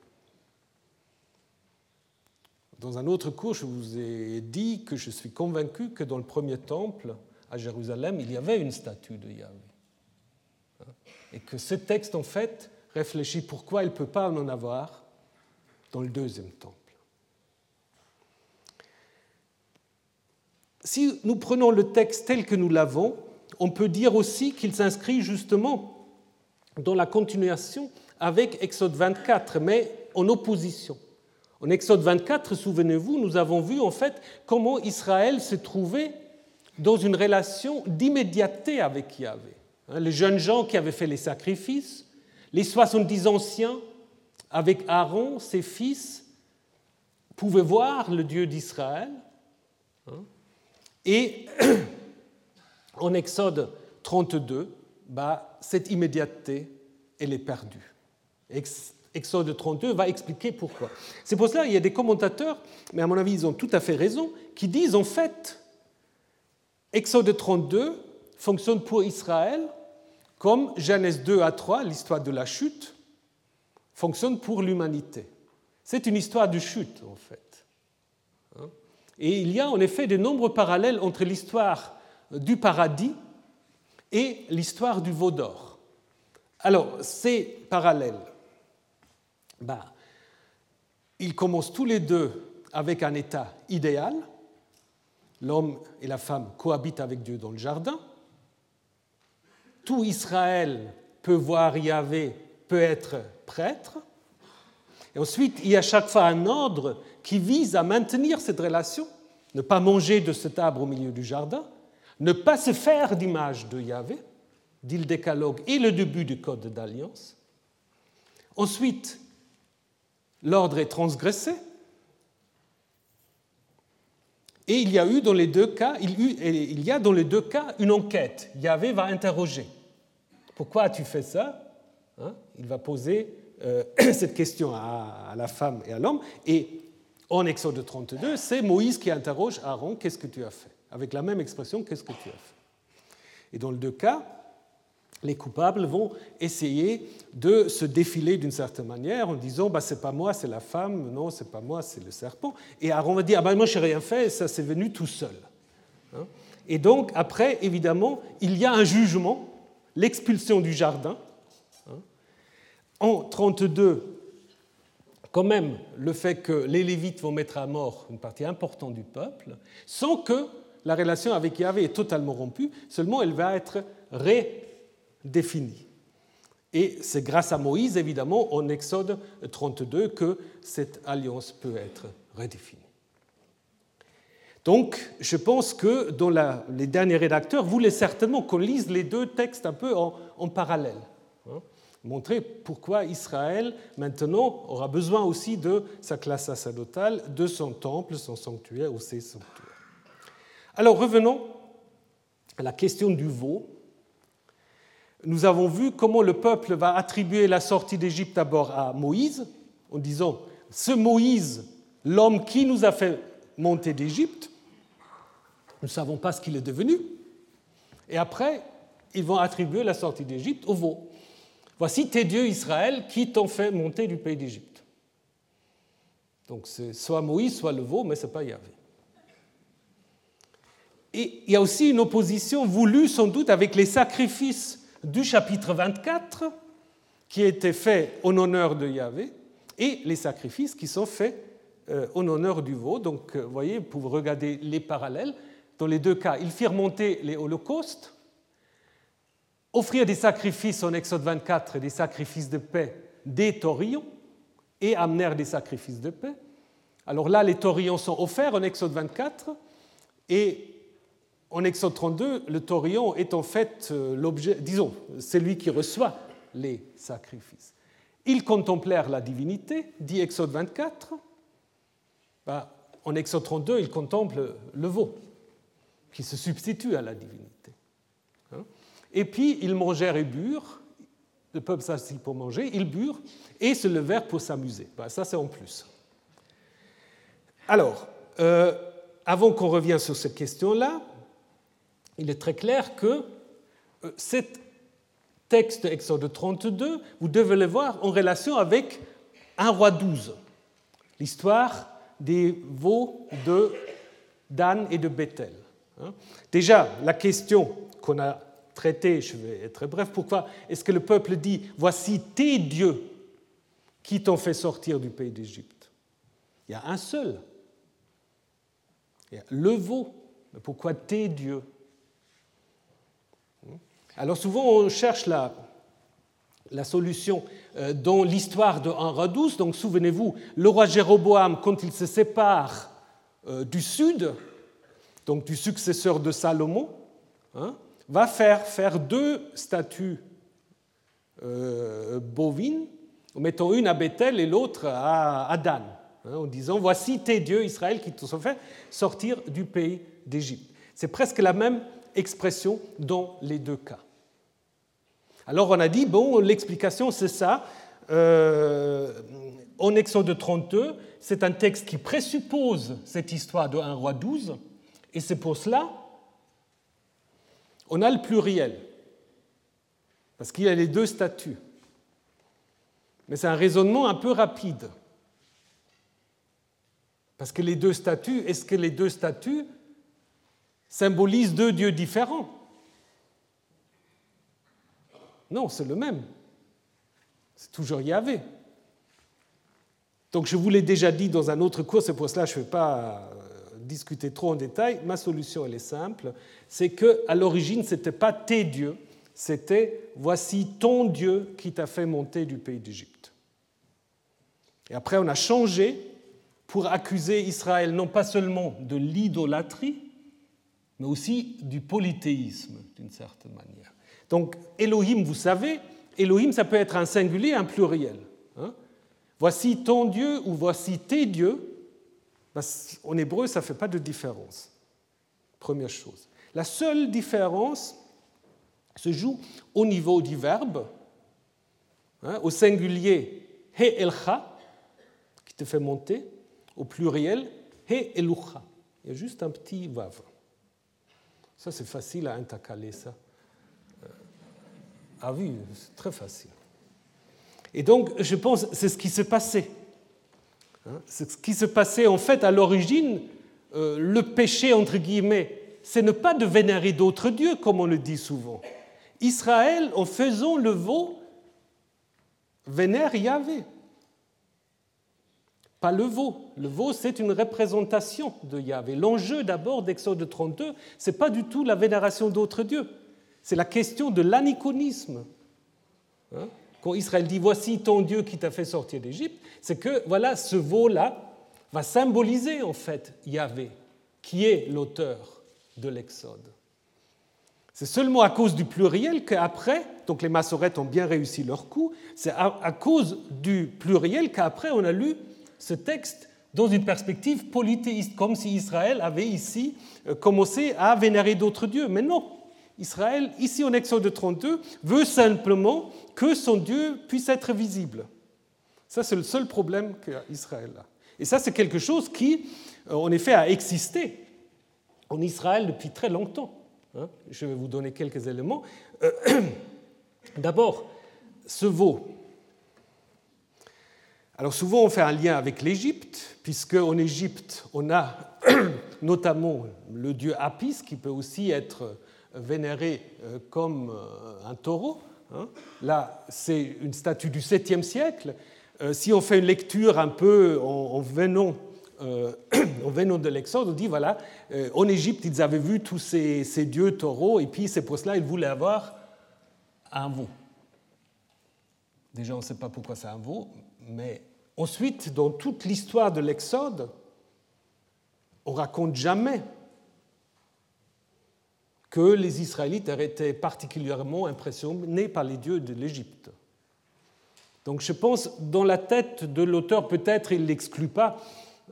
Dans un autre cours, je vous ai dit que je suis convaincu que dans le premier temple, à Jérusalem, il y avait une statue de Yahvé. Et que ce texte, en fait, réfléchit pourquoi il ne peut pas en avoir dans le deuxième temple. Si nous prenons le texte tel que nous l'avons, on peut dire aussi qu'il s'inscrit justement dans la continuation avec Exode 24, mais en opposition. En Exode 24, souvenez-vous, nous avons vu en fait comment Israël se trouvait dans une relation d'immédiateté avec Yahvé. Hein, les jeunes gens qui avaient fait les sacrifices, les 70 anciens avec Aaron, ses fils, pouvaient voir le Dieu d'Israël. Hein. Et en Exode 32, bah, cette immédiateté, elle est perdue. Exode 32 va expliquer pourquoi. C'est pour cela qu'il y a des commentateurs, mais à mon avis ils ont tout à fait raison, qui disent en fait Exode 32 fonctionne pour Israël comme Genèse 2 à 3, l'histoire de la chute, fonctionne pour l'humanité. C'est une histoire de chute, en fait. Hein? Et il y a en effet de nombreux parallèles entre l'histoire du paradis et l'histoire du veau d'or. Alors, ces parallèles, ben, ils commencent tous les deux avec un état idéal, l'homme et la femme cohabitent avec Dieu dans le jardin. Tout Israël peut voir Yahvé, peut être prêtre. Et ensuite, il y a chaque fois un ordre qui vise à maintenir cette relation, ne pas manger de cet arbre au milieu du jardin, ne pas se faire d'image de Yahvé, dit le décalogue et le début du code d'alliance. Ensuite, l'ordre est transgressé. Et il y a eu dans les deux cas, il y a dans les deux cas une enquête. Yahvé va interroger. Pourquoi as-tu fait ça hein? Il va poser euh, cette question à, la femme et à l'homme. Et en Exode 32, c'est Moïse qui interroge Aaron Qu'est-ce que tu as fait? Avec la même expression Qu'est-ce que tu as fait? Et dans les deux cas, les coupables vont essayer de se défiler d'une certaine manière en disant bah, c'est pas moi, c'est la femme, non, c'est pas moi, c'est le serpent. Et Aaron va dire ah, bah, moi, rien fait, ça c'est venu tout seul. Hein. Et donc, après, évidemment, il y a un jugement, l'expulsion du jardin. Hein. En 32, quand même, le fait que les Lévites vont mettre à mort une partie importante du peuple, sans que la relation avec Yahvé est totalement rompue, seulement elle va être ré définie. Et c'est grâce à Moïse, évidemment, en Exode 32, que cette alliance peut être redéfinie. Donc, je pense que dans les derniers rédacteurs voulaient certainement qu'on lise les deux textes un peu en, parallèle. Hein. montrer pourquoi Israël, maintenant, aura besoin aussi de sa classe sacerdotale, de son temple, son sanctuaire ou ses sanctuaires. Alors, revenons à la question du veau nous avons vu comment le peuple va attribuer la sortie d'Égypte d'abord à Moïse, en disant, ce Moïse, l'homme qui nous a fait monter d'Égypte, nous ne savons pas ce qu'il est devenu. Et après, ils vont attribuer la sortie d'Égypte au veau. Voici tes dieux Israël qui t'ont fait monter du pays d'Égypte. Donc c'est soit Moïse, soit le veau, mais ce n'est pas Yahvé. Et il y a aussi une opposition voulue sans doute avec les sacrifices du chapitre 24 qui était fait en honneur de Yahvé et les sacrifices qui sont faits euh, en honneur du veau. Donc, euh, vous voyez, vous regarder les parallèles. Dans les deux cas, ils firent monter les holocaustes, offrir des sacrifices en Exode 24 des sacrifices de paix des taurillons et amenèrent des sacrifices de paix. Alors là, les taurillons sont offerts en Exode 24 et en Exode 32, le taurillon est en fait euh, l'objet, disons, celui qui reçoit les sacrifices. Ils contemplèrent la divinité, dit Exode 24. Bah, en Exode 32, ils contemplent le veau, qui se substitue à la divinité. Hein. et puis, ils mangèrent et burent. Le peuple s'assit pour manger, ils burent et se levèrent pour s'amuser. Bah, ça, c'est en plus. Alors, euh, avant qu'on revienne sur cette question-là, il est très clair que euh, cet texte Exode 32, vous devez le voir en relation avec un roi 12, l'histoire des veaux de Dan et de Bethel. Hein. Déjà, la question qu'on a traitée, je vais être bref, pourquoi est-ce que le peuple dit Voici tes dieux qui t'ont fait sortir du pays d'Égypte? Il y a un seul. Il y a le veau. Mais pourquoi tes dieux? Alors souvent on cherche la, solution euh, dans l'histoire de 1 12. Donc souvenez-vous, le roi Jéroboam, quand il se sépare euh, du sud, donc du successeur de Salomon, hein, va faire, faire deux statues euh, bovines, en mettant une à Bethel et l'autre à, Dan, hein, en disant Voici tes dieux, Israël, qui t'ont fait sortir du pays d'Égypte. C'est presque la même expression dans les deux cas. Alors on a dit, bon, l'explication c'est ça. Euh, en Exode 32, c'est un texte qui présuppose cette histoire de roi 12, et c'est pour cela on a le pluriel, parce qu'il y a les deux statuts. Mais c'est un raisonnement un peu rapide. Parce que les deux statuts, est-ce que les deux statuts symbolisent deux dieux différents? Non, c'est le même. C'est toujours Yahvé. Donc je vous l'ai déjà dit dans un autre cours, c'est pour cela que je ne vais pas euh, discuter trop en détail. Ma solution, elle est simple, c'est qu'à l'origine, ce n'était pas tes dieux, c'était voici ton Dieu qui t'a fait monter du pays d'Égypte. Et après, on a changé pour accuser Israël non pas seulement de l'idolâtrie, mais aussi du polythéisme d'une certaine manière. Donc Elohim, vous savez, Elohim, ça peut être un singulier, un pluriel. Hein. voici ton Dieu ou voici tes dieux. En hébreu, ça ne fait pas de différence. Première chose. La seule différence se joue au niveau du verbe. Hein, au singulier, he elcha, qui te fait monter. Au pluriel, he elucha. Il y a juste un petit vav. Ça, c'est facile à intercaler, ça. Ah oui, c'est très facile. Et donc, je pense, c'est ce qui s'est passé. Hein, c'est ce qui se passait en fait à l'origine. Euh, le péché, entre guillemets, c'est ne pas de vénérer d'autres dieux, comme on le dit souvent. Israël, en faisant le veau, vénère Yahvé. Pas le veau. Le veau, c'est une représentation de Yahvé. L'enjeu d'abord d'Exode 32, ce n'est pas du tout la vénération d'autres dieux. C'est la question de l'aniconisme. Hein? Quand Israël dit Voici ton Dieu qui t'a fait sortir d'Égypte, c'est que voilà, ce veau-là va symboliser en fait Yahvé, qui est l'auteur de l'Exode. C'est seulement à cause du pluriel qu'après, donc les massorettes ont bien réussi leur coup, c'est à, cause du pluriel qu'après on a lu ce texte dans une perspective polythéiste, comme si Israël avait ici euh, commencé à vénérer d'autres dieux. Mais non, Israël, ici en Exode 32, veut simplement que son Dieu puisse être visible. Ça, c'est le seul problème qu'Israël a. Et ça, c'est quelque chose qui, euh, en effet, a existé en Israël depuis très longtemps. Hein. Je vais vous donner quelques éléments. Euh, d'abord, ce veau. Alors souvent, on fait un lien avec l'Égypte, puisque en Égypte, on a notamment le dieu Apis, qui peut aussi être vénéré euh, comme euh, un taureau. Hein. Là, c'est une statue du 7e siècle. Euh, si on fait une lecture un peu en, venant, en venant de l'Exode, on dit voilà, en Égypte, ils avaient vu tous ces, ces dieux taureaux, et puis c'est pour cela qu'ils voulaient avoir un veau. Déjà, on ne sait pas pourquoi c'est un veau, mais ensuite, dans toute l'histoire de l'Exode, on raconte jamais que les Israélites été particulièrement impressionnés par les dieux de l'Égypte. Donc je pense, dans la tête de l'auteur, peut-être il n'exclut pas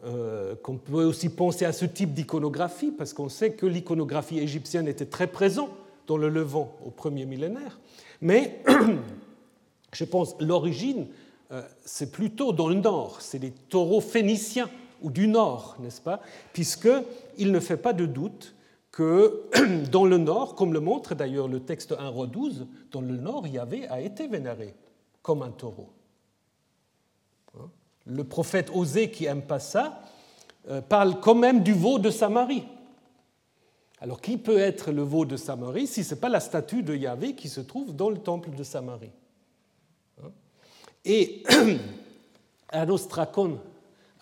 euh, qu'on peut aussi penser à ce type d'iconographie, parce qu'on sait que l'iconographie égyptienne était très présente dans le Levant au premier millénaire. Mais je pense l'origine, euh, c'est plutôt dans le nord, c'est les taureaux phéniciens ou du nord, n'est-ce pas? Puisqu'il ne fait pas de doute que dans le nord, comme le montre d'ailleurs le texte 1 roi 12, dans le nord, Yahvé a été vénéré comme un taureau. Hein? Le prophète Osée, qui aime pas ça, euh, parle quand même du veau de Samarie. Alors qui peut être le veau de Samarie si ce n'est pas la statue de Yahvé qui se trouve dans le temple de Samarie? Hein? Et un ostracon,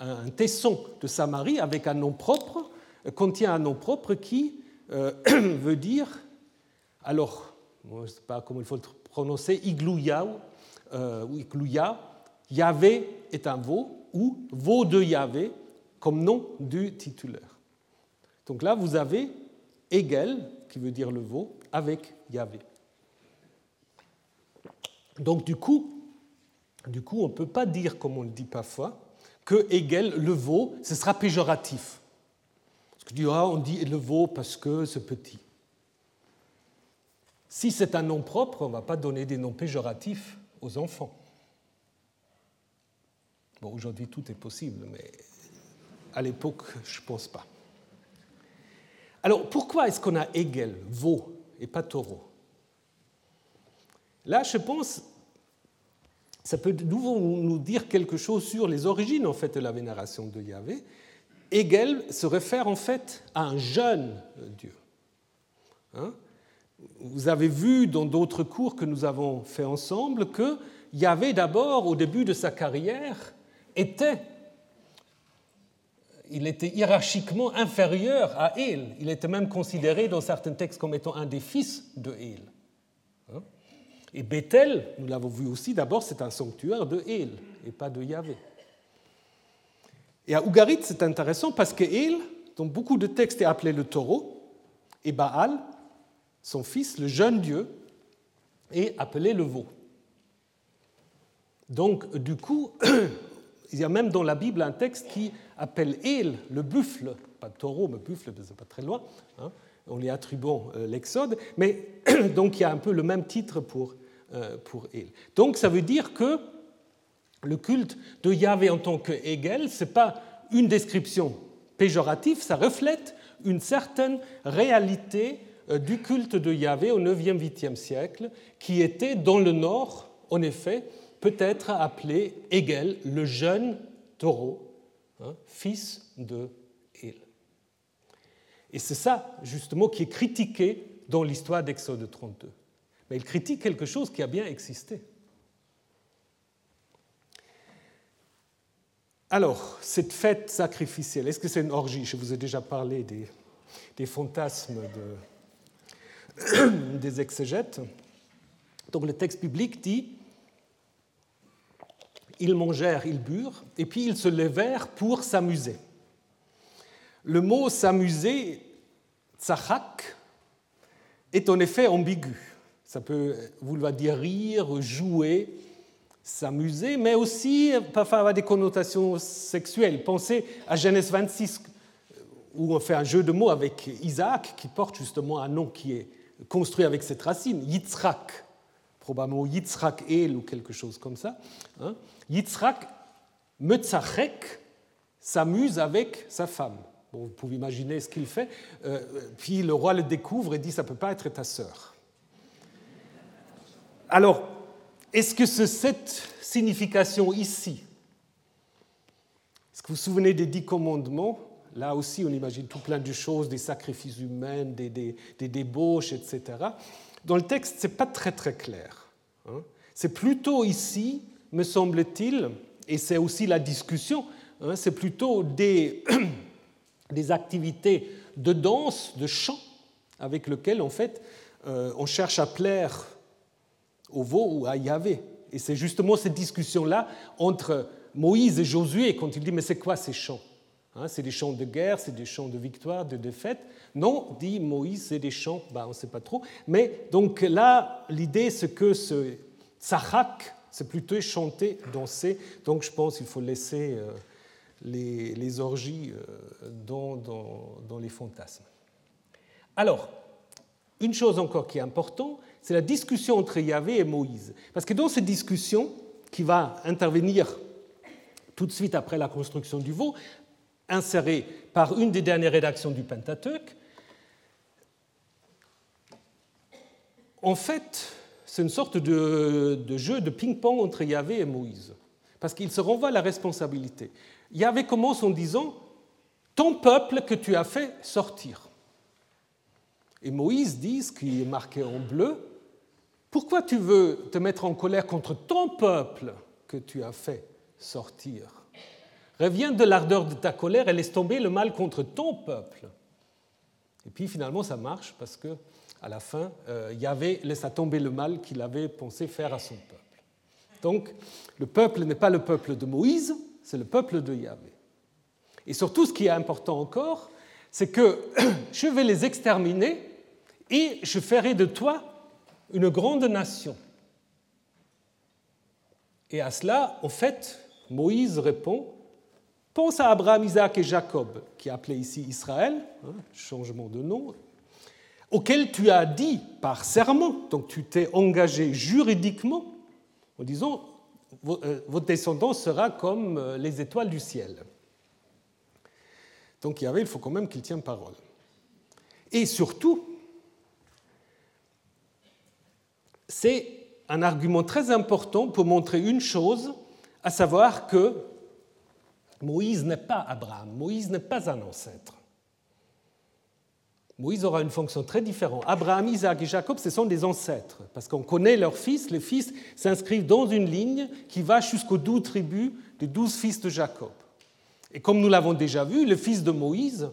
un tesson de Samarie avec un nom propre, contient un nom propre qui euh, veut dire, alors, je ne sais pas comment il faut le prononcer, Iglouya, euh, ou Iglouya, Yahvé est un veau, ou veau de Yahvé, comme nom du titulaire. Donc là, vous avez Egel, qui veut dire le veau, avec Yahvé. Donc du coup, du coup on ne peut pas dire, comme on le dit parfois, que Egel, le veau, ce sera péjoratif. Ah, on dit le veau parce que c'est petit. Si c'est un nom propre, on ne va pas donner des noms péjoratifs aux enfants. Bon, aujourd'hui, tout est possible, mais à l'époque, je ne pense pas. Alors, pourquoi est-ce qu'on a Hegel, veau, et pas taureau? Là, je pense, ça peut de nouveau nous dire quelque chose sur les origines en fait, de la vénération de Yahvé, Hegel se réfère en fait à un jeune Dieu. Hein? Vous avez vu dans d'autres cours que nous avons fait ensemble que Yahvé d'abord, au début de sa carrière, était, il était hiérarchiquement inférieur à El. Il était même considéré dans certains textes comme étant un des fils de El. Hein? Et Bethel, nous l'avons vu aussi, d'abord c'est un sanctuaire de El et pas de Yahvé. Et à Ougarit, c'est intéressant parce que dans beaucoup de textes, est appelé le taureau, Et Baal, son fils, le jeune Dieu, est appelé le veau. Donc, du coup, il y a même dans la Bible un texte qui appelle El, le buffle, pas taureau, mais buffle, c'est pas très loin, hein, on lui attribuant euh, l'Exode, mais donc il y a un peu le même titre pour, euh, pour El. Donc ça veut dire que le culte de Yahvé en tant que Hegel, ce n'est pas une description péjorative, ça reflète une certaine réalité euh, du culte de Yahvé au 9e, 8e siècle, qui était dans le nord, en effet, peut-être appelé Hegel, le jeune taureau, hein, fils de El. Et c'est ça, justement, qui est critiqué dans l'histoire d'Exode 32. Mais il critique quelque chose qui a bien existé. Alors, cette fête sacrificielle, est-ce que c'est une orgie? Je vous ai déjà parlé des, fantasmes des exégètes. Donc le texte biblique dit ils mangèrent, ils burent, et puis ils se levèrent pour s'amuser. Le mot s'amuser, tsachak, est en effet ambigu. Ça peut vouloir dire rire, jouer, s'amuser, mais aussi parfois avoir des connotations sexuelles. Pensez à Genèse 26, où on fait un jeu de mots avec Isaac, qui porte justement un nom qui est construit avec cette racine, Yitzhak, probablement Yitzhak El ou quelque chose comme ça. Hein. Yitzhak, Metzachrek, s'amuse avec sa femme. vous pouvez imaginer ce qu'il fait. Euh, puis le roi le découvre et dit Ça ne peut pas être ta sœur. Alors, est-ce que cette signification ici Est-ce que vous vous souvenez des dix commandements? Là aussi, on imagine tout plein de choses, des sacrifices humains, des, débauches, etc. Dans le texte, ce n'est pas très très clair. Hein. c'est plutôt ici, me semble-t-il, et c'est aussi la discussion, hein, c'est plutôt des, des activités de danse, de chant, avec lesquelles, en fait, euh, on cherche à plaire au veau ou à Yahvé. Et c'est justement cette discussion-là entre Moïse et Josué quand il dit Mais c'est quoi ces chants hein, C'est des chants de guerre, c'est des chants de victoire, de défaite Non, dit Moïse, c'est des chants, bah, on ne sait pas trop. Mais donc là, l'idée, c'est que ce tzahak, c'est plutôt chanter, danser. Donc je pense qu'il faut laisser euh, les, orgies euh, dans, dans les fantasmes. Alors, une chose encore qui est importante, c'est la discussion entre Yahvé et Moïse. Parce que dans cette discussion, qui va intervenir tout de suite après la construction du veau, insérée par une des dernières rédactions du Pentateuque, en fait, c'est une sorte de, jeu de ping-pong entre Yahvé et Moïse, parce qu'il se renvoie la responsabilité. Yahvé commence en disant Ton peuple que tu as fait sortir. Et Moïse dit, ce qui est marqué en bleu, pourquoi tu veux te mettre en colère contre ton peuple que tu as fait sortir? Reviens de l'ardeur de ta colère et laisse tomber le mal contre ton peuple. Et puis finalement, ça marche parce que à la fin, euh, Yahvé laissa tomber le mal qu'il avait pensé faire à son peuple. Donc, le peuple n'est pas le peuple de Moïse, c'est le peuple de Yahvé. Et surtout, ce qui est important encore, c'est que je vais les exterminer et je ferai de toi une grande nation. Et à cela, en fait, Moïse répond Pense à Abraham, Isaac et Jacob, qui est ici Israël, hein, changement de nom, auquel tu as dit par serment, donc tu t'es engagé juridiquement en disant euh, votre descendance sera comme euh, les étoiles du ciel. Donc il y avait, il faut quand même qu'il tienne parole. Et surtout, c'est un argument très important pour montrer une chose, à savoir que Moïse n'est pas Abraham, Moïse n'est pas un ancêtre. Moïse aura une fonction très différente. Abraham, Isaac et Jacob, ce sont des ancêtres, parce qu'on connaît leurs fils. Les fils s'inscrivent dans une ligne qui va jusqu'aux douze tribus des douze fils de Jacob. Et comme nous l'avons déjà vu, les fils de Moïse,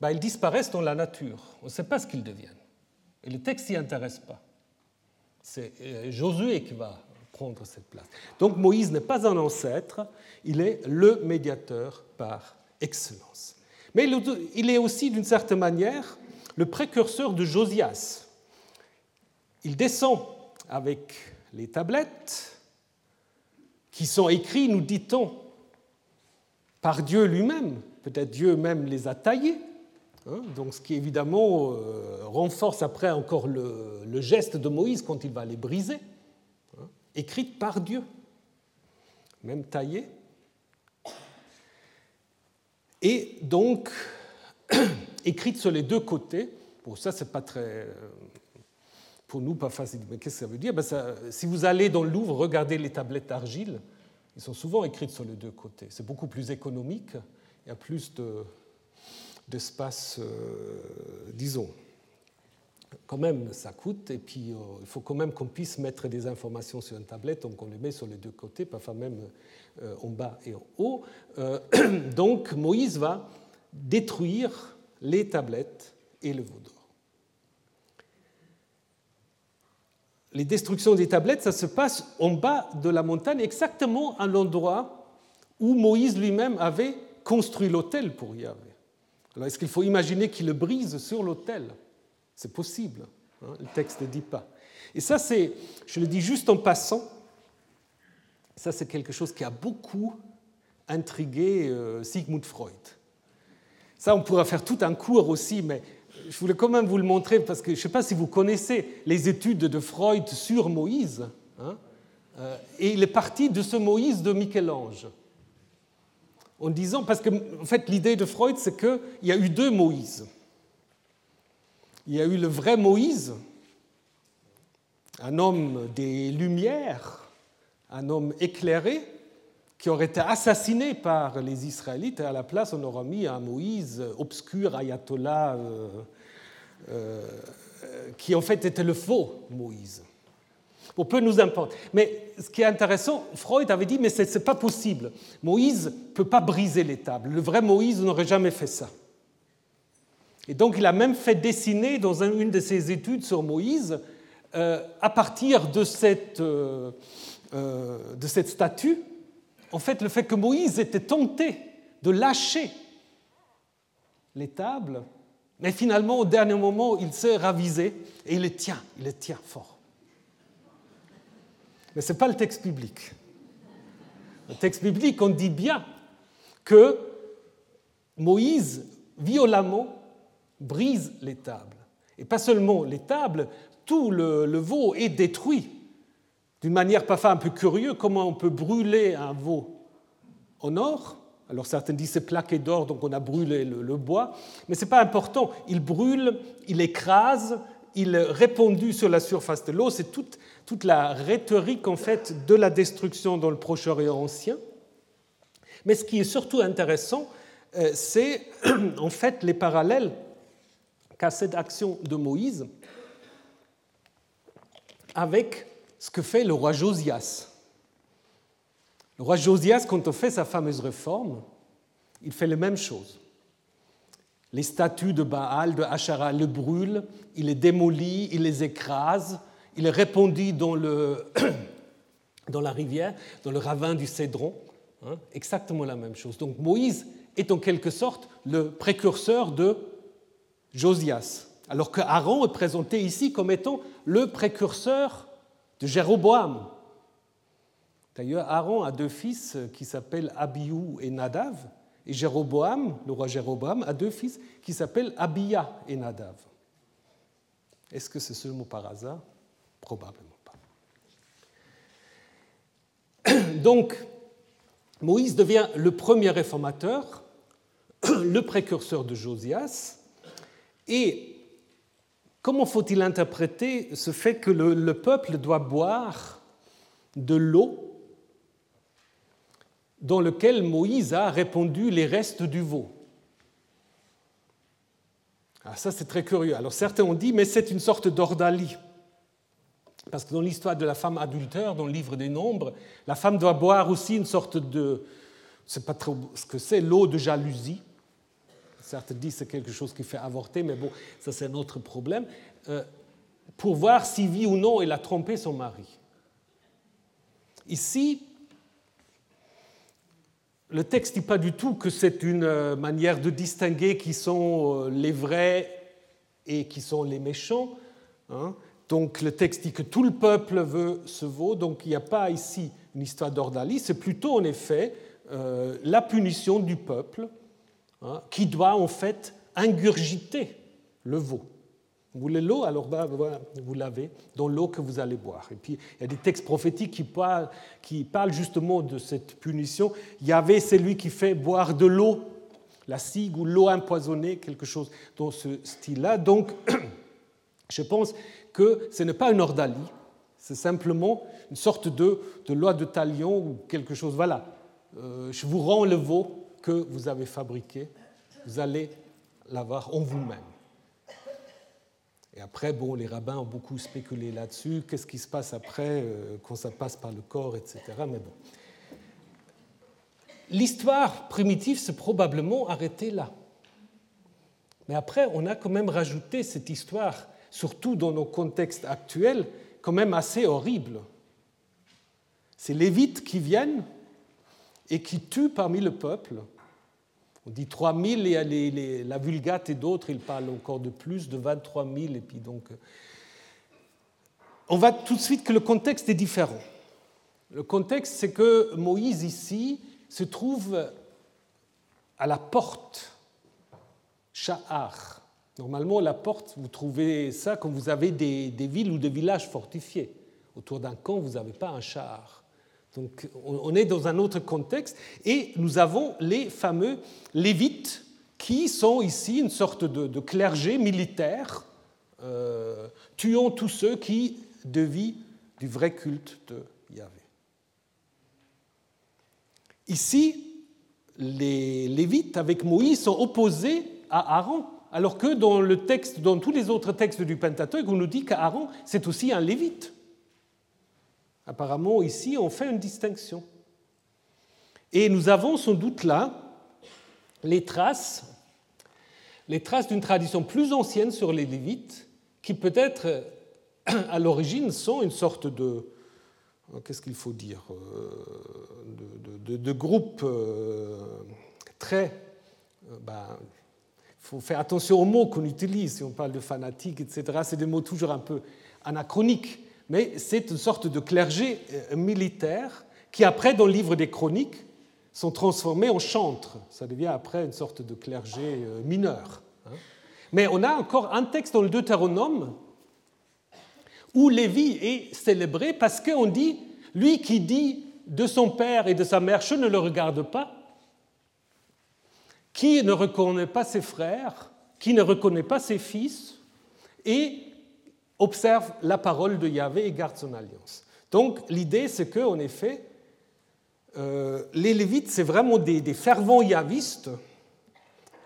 ben, ils disparaissent dans la nature. On ne sait pas ce qu'ils deviennent. Et le texte s'y intéresse pas. C'est euh, Josué qui va prendre cette place. Donc Moïse n'est pas un ancêtre, il est le médiateur par excellence. Mais il est aussi, d'une certaine manière, le précurseur de Josias. Il descend avec les tablettes qui sont écrites, nous dit-on, par Dieu lui-même. Peut-être Dieu même les a taillées. Hein, donc, ce qui évidemment euh, renforce après encore le, geste de Moïse quand il va les briser. Hein, écrites par Dieu, même taillées. Et donc, écrites sur les deux côtés. Bon, ça, c'est pas très. Euh, pour nous, pas facile. Mais qu'est-ce que ça veut dire? Ben Si vous allez dans le Louvre, regardez les tablettes d'argile, ils sont souvent écrites sur les deux côtés. C'est beaucoup plus économique, il y a plus d'espace, euh, disons. Quand même, ça coûte, et puis euh, il faut quand même qu'on puisse mettre des informations sur une tablette, donc on les met sur les deux côtés, parfois même euh, en bas et en haut. donc Moïse va détruire les tablettes et le veau d'or. les destructions des tablettes, ça se passe en bas de la montagne, exactement à l'endroit où Moïse lui-même avait construit l'autel pour Yahvé. Alors est-ce qu'il faut imaginer qu'il le brise sur l'autel? C'est possible, hein, le texte ne dit pas. Et ça, c'est, je le dis juste en passant, ça c'est quelque chose qui a beaucoup intrigué euh, Sigmund Freud. Ça, on pourra faire tout un cours aussi, mais je voulais quand même vous le montrer parce que je ne sais pas si vous connaissez les études de Freud sur Moïse. Hein, euh, et il est parti de ce Moïse de Michel-Ange. En disant, parce que en fait, l'idée de Freud, c'est qu'il y a eu deux Moïse. Il y a eu le vrai Moïse, un homme des Lumières, un homme éclairé, qui aurait été assassiné par les Israélites, et à la place, on aurait mis un Moïse obscur, ayatollah, euh, euh, qui en fait était le faux Moïse. Pour peu nous importe. Mais ce qui est intéressant, Freud avait dit, mais ce n'est pas possible. Moïse ne peut pas briser les tables. Le vrai Moïse n'aurait jamais fait ça. Et donc il a même fait dessiner dans une de ses études sur Moïse, euh, à partir de cette, de cette statue, en fait, le fait que Moïse était tenté de lâcher les tables, mais finalement, au dernier moment, il s'est ravisé et il les tient, il les tient fort. Mais ce n'est pas le texte biblique. Le texte biblique, on dit bien que Moïse, violemment, brise les tables. Et pas seulement les tables, tout le, veau est détruit d'une manière parfois un peu curieuse, comment on peut brûler un veau en or. Alors certains disent c'est plaqué d'or, donc on a brûlé le, bois, mais ce n'est pas important. Il brûle, il écrase, il est répandu sur la surface de l'eau. C'est toute, toute la rhétorique en fait de la destruction dans le Proche-Orient ancien. Mais ce qui est surtout intéressant, euh, c'est en fait les parallèles qu'a cette action de Moïse avec ce que fait le roi Josias. Le roi Josias, quand on fait sa fameuse réforme, il fait la même chose. Les statues de Baal, de Hachara, le brûle, il les démolit, il les écrase, il les répandit dans, dans la rivière, dans le ravin du Cédron. Hein, exactement la même chose. Donc Moïse est en quelque sorte le précurseur de Josias, alors que Aaron est présenté ici comme étant le précurseur de Jéroboam. D'ailleurs, Aaron a deux fils qui s'appellent Abiou et Nadav, et Jéroboam, le roi Jéroboam, a deux fils qui s'appellent Abia et Nadav. Est-ce que c'est seulement par hasard Probablement pas. Donc, Moïse devient le premier réformateur, le précurseur de Josias, et Comment faut-il interpréter ce fait que le, peuple doit boire de l'eau dans lequel Moïse a répandu les restes du veau? Ah, Ça, c'est très curieux. Alors certains ont dit, mais c'est une sorte d'ordalie. Parce que dans l'histoire de la femme adultère, dans le livre des Nombres, la femme doit boire aussi une sorte de, je ne sais pas trop ce que c'est, l'eau de jalousie. Certains disent que c'est quelque chose qui fait avorter, mais bon, ça c'est un autre problème. Euh, pour voir si oui ou non elle a trompé son mari. Ici, le texte ne dit pas du tout que c'est une euh, manière de distinguer qui sont euh, les vrais et qui sont les méchants. Hein. Donc le texte dit que tout le peuple veut ce veau, donc il n'y a pas ici une histoire d'ordalie, c'est plutôt en effet euh, la punition du peuple hein, qui doit en fait ingurgiter le veau. Vous voulez l'eau? Alors bah, vous l'avez dans l'eau que vous allez boire. Et puis il y a des textes prophétiques qui parlent, qui parlent justement de cette punition. Il y avait celui qui fait boire de l'eau, la cigue ou l'eau empoisonnée, quelque chose dans ce style-là. Donc je pense que ce n'est pas une ordalie, c'est simplement une sorte de, loi de talion ou quelque chose. Voilà, euh, je vous rends le veau que vous avez fabriqué, vous allez l'avoir en vous-même. Et après, bon, les rabbins ont beaucoup spéculé là-dessus, qu'est-ce qui se passe après euh, quand ça passe par le corps, etc. Mais bon. L'histoire primitive s'est probablement arrêtée là. Mais après, on a quand même rajouté cette histoire, surtout dans nos contextes actuels, quand même assez horrible. C'est Lévites qui viennent et qui tuent parmi le peuple. On dit 3000 et la Vulgate et d'autres, ils parlent encore de plus, de 23 000. Et puis donc, euh, on voit tout de suite que le contexte est différent. Le contexte, c'est que Moïse ici se trouve à la porte, Sha'ar. Normalement, la porte, vous trouvez ça quand vous avez des, villes ou des villages fortifiés. Autour d'un camp, vous n'avez pas un Sha'ar. Donc on est dans un autre contexte et nous avons les fameux lévites qui sont ici une sorte de, clergé militaire euh, tuant tous ceux qui dévient du vrai culte de Yahvé. Ici, les Lévites avec Moïse sont opposés à Aaron, alors que dans le texte, dans tous les autres textes du Pentateuque, on nous dit qu'Aaron c'est aussi un Lévite. Apparemment, ici, on fait une distinction. Et nous avons sans doute là les traces, les traces d'une tradition plus ancienne sur les Lévites, qui peut-être à l'origine sont une sorte de, qu'est-ce qu'il faut dire, euh, de, groupe euh, très... Euh, ben, faut faire attention aux mots qu'on utilise si on parle de fanatique, etc. C'est des mots toujours un peu anachroniques mais c'est une sorte de clergé euh, militaire qui, après, dans le livre des chroniques, sont transformés en chantres. Ça devient après une sorte de clergé euh, mineur. Hein? Mais on a encore un texte dans le Deutéronome où Lévi est célébré parce qu'on dit, lui qui dit de son père et de sa mère, je ne le regarde pas, qui ne reconnaît pas ses frères, qui ne reconnaît pas ses fils, et observe la parole de Yahvé et garde son alliance. Donc l'idée, c'est qu'en effet, euh, les Lévites, c'est vraiment des, fervents yavistes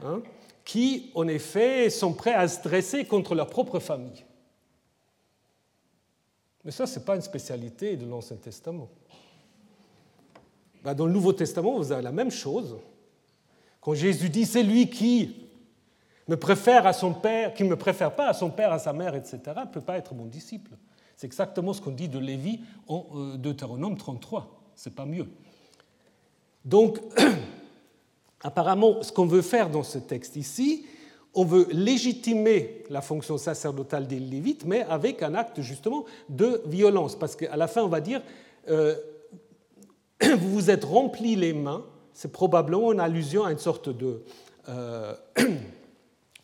hein, qui, en effet, sont prêts à se dresser contre leur propre famille. Mais ça, ce n'est pas une spécialité de l'Ancien Testament. Ben, dans le Nouveau Testament, vous avez la même chose. Quand Jésus dit, c'est lui qui me préfère à son père, qui ne me préfère pas à son père, à sa mère, etc., ne peut pas être mon disciple. C'est exactement ce qu'on dit de Lévi en euh, Deutéronome 33. C'est pas mieux. Donc, apparemment, ce qu'on veut faire dans ce texte ici, on veut légitimer la fonction sacerdotale des Lévites, mais avec un acte justement de violence. Parce qu'à la fin, on va dire, euh, vous vous êtes rempli les mains, c'est probablement une allusion à une sorte de... Euh,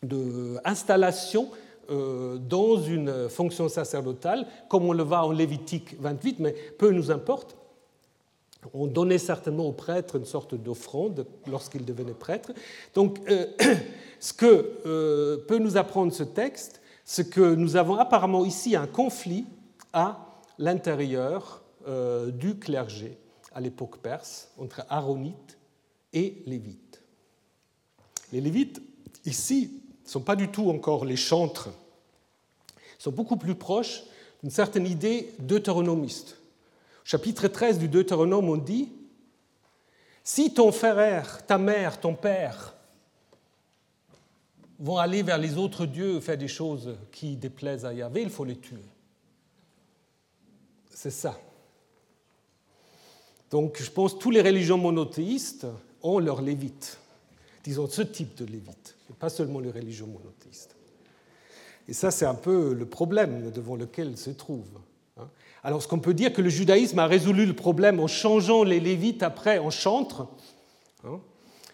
d'installation euh, dans une fonction sacerdotale, comme on le voit en Lévitique 28, mais peu nous importe. On donnait certainement aux prêtres une sorte d'offrande lorsqu'ils devenaient prêtres. Donc, euh, ce que peut nous apprendre ce texte, c'est que nous avons apparemment ici un conflit à l'intérieur du clergé à l'époque perse entre Aaronites et Lévites. Les Lévites, ici, ne sont pas du tout encore les chantres, ils sont beaucoup plus proches d'une certaine idée deutéronomiste. Au chapitre 13 du Deutéronome, on dit Si ton frère, ta mère, ton père vont aller vers les autres dieux faire des choses qui déplaisent à Yahvé, il faut les tuer. C'est ça. Donc je pense que toutes les religions monothéistes ont leurs lévites, disons ce type de lévites pas seulement les religions monothéistes. Et ça, c'est un peu le problème devant lequel se trouve. Hein. Alors, ce qu'on peut dire que le judaïsme a résolu le problème en changeant les Lévites après en chantres. Hein.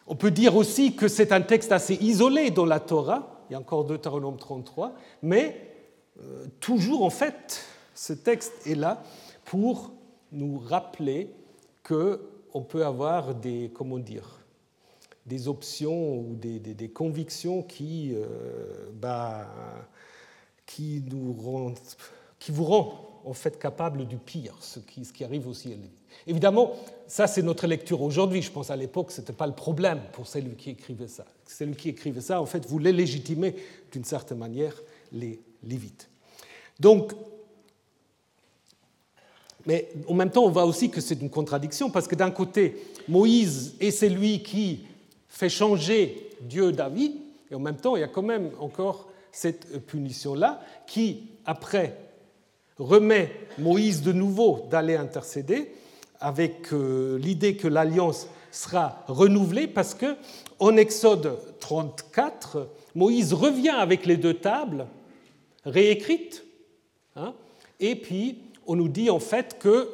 On peut dire aussi que c'est un texte assez isolé dans la Torah, il y a encore Deutéronome 33, mais euh, toujours en fait, ce texte est là pour nous rappeler qu'on peut avoir des, comment dire, des options ou des, des, convictions qui, euh, bah, qui, nous rendent, qui vous rendent en fait capable du pire, ce qui, ce qui arrive aussi. Évidemment, ça c'est notre lecture aujourd'hui. Je pense à l'époque, ce n'était pas le problème pour celui qui écrivait ça. Celui qui écrivait ça, en fait, voulait légitimer d'une certaine manière les Lévites. Donc, mais en même temps, on voit aussi que c'est une contradiction, parce que d'un côté, Moïse est celui qui fait changer Dieu David, et en même temps, il y a quand même encore cette punition-là, qui, après, remet Moïse de nouveau d'aller intercéder, avec euh, l'idée que l'alliance sera renouvelée, parce que Exode 34, Moïse revient avec les deux tables réécrites, hein, et puis on nous dit en fait que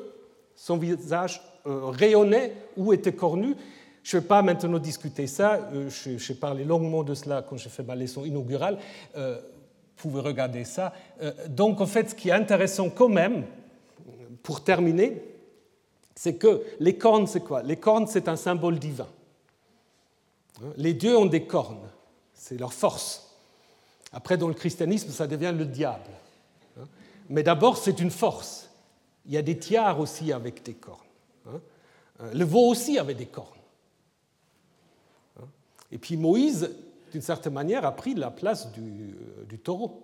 son visage euh, rayonnait ou était cornu. Je ne vais pas maintenant discuter ça, euh, j'ai parlé longuement de cela quand j'ai fait ma leçon inaugurale, euh, vous pouvez regarder ça. donc en fait, ce qui est intéressant quand même, pour terminer, c'est que les cornes, c'est quoi? Les cornes, c'est un symbole divin. Les dieux ont des cornes, c'est leur force. Après, dans le christianisme, ça devient le diable. Mais d'abord, c'est une force. Il y a des tiares aussi avec des cornes. Hein. Euh, le veau aussi avait des cornes. Hein. Et puis Moïse, d'une certaine manière, a pris la place du, euh, du, taureau.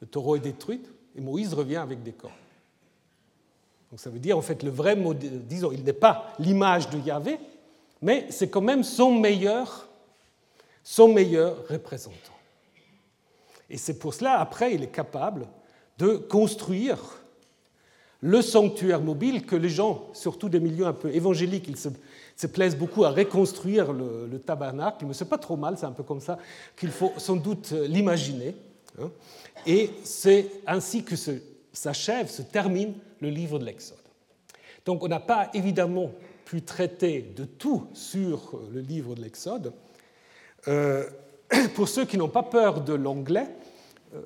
Le taureau est détruit et Moïse revient avec des cornes. Donc ça veut dire, en fait, le vrai disons, il n'est pas l'image de Yahvé, mais c'est quand même son meilleur, son meilleur représentant. Et c'est pour cela, après, il est capable de construire le sanctuaire mobile que les gens, surtout des milieux un peu évangéliques, ils se, plaisent beaucoup à reconstruire le, tabernacle, mais ce n'est pas trop mal, c'est un peu comme ça qu'il faut sans doute l'imaginer. Hein. Et c'est ainsi que s'achève, se termine le livre de l'Exode. Donc on n'a pas évidemment pu traiter de tout sur le livre de l'Exode. Euh, pour ceux qui n'ont pas peur de l'anglais, euh,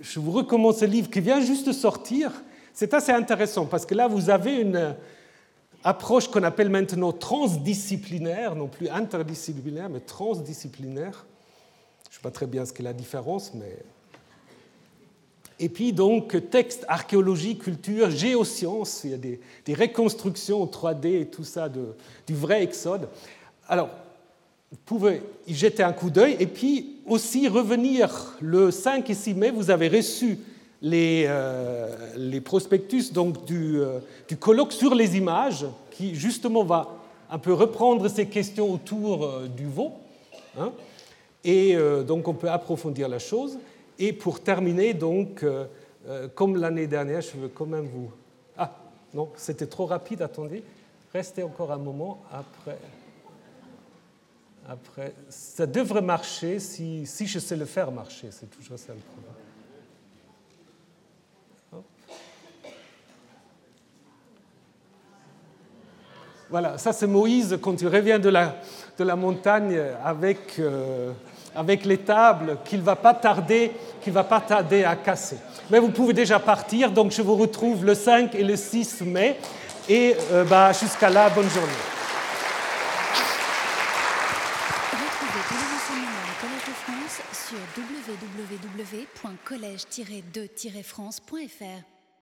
je vous recommande ce livre qui vient juste de sortir, c'est assez intéressant parce que là, vous avez une approche qu'on appelle maintenant transdisciplinaire, non plus interdisciplinaire, mais transdisciplinaire. Je ne sais pas très bien ce qu'est la différence, mais... Et puis donc texte, archéologie, culture, géosciences, il y a des, reconstructions 3D et tout ça de, du vrai Exode. Alors, vous pouvez y jeter un coup d'œil et puis aussi revenir le 5 et 6 mai, vous avez reçu les, euh, les prospectus donc, du, euh, du, colloque sur les images, qui justement va un peu reprendre ces questions autour euh, du veau. Hein, et donc on peut approfondir la chose. Et pour terminer, donc, comme l'année dernière, je veux quand même vous... Ah, non, c'était trop rapide, attendez. Restez encore un moment après. Après, ça devrait marcher si, si je sais le faire marcher, c'est toujours ça le problème. Voilà, ça c'est Moïse quand il revient de la, de la montagne avec, euh, avec les tables qu'il ne va, pas tarder, va pas tarder à casser. Mais vous pouvez déjà partir, donc je vous retrouve le 5 et le 6 mai. Et euh, bah, jusqu'à là, bonne journée. Retrouvez tous les enseignements du Collège de France sur www.collège-2-france.fr.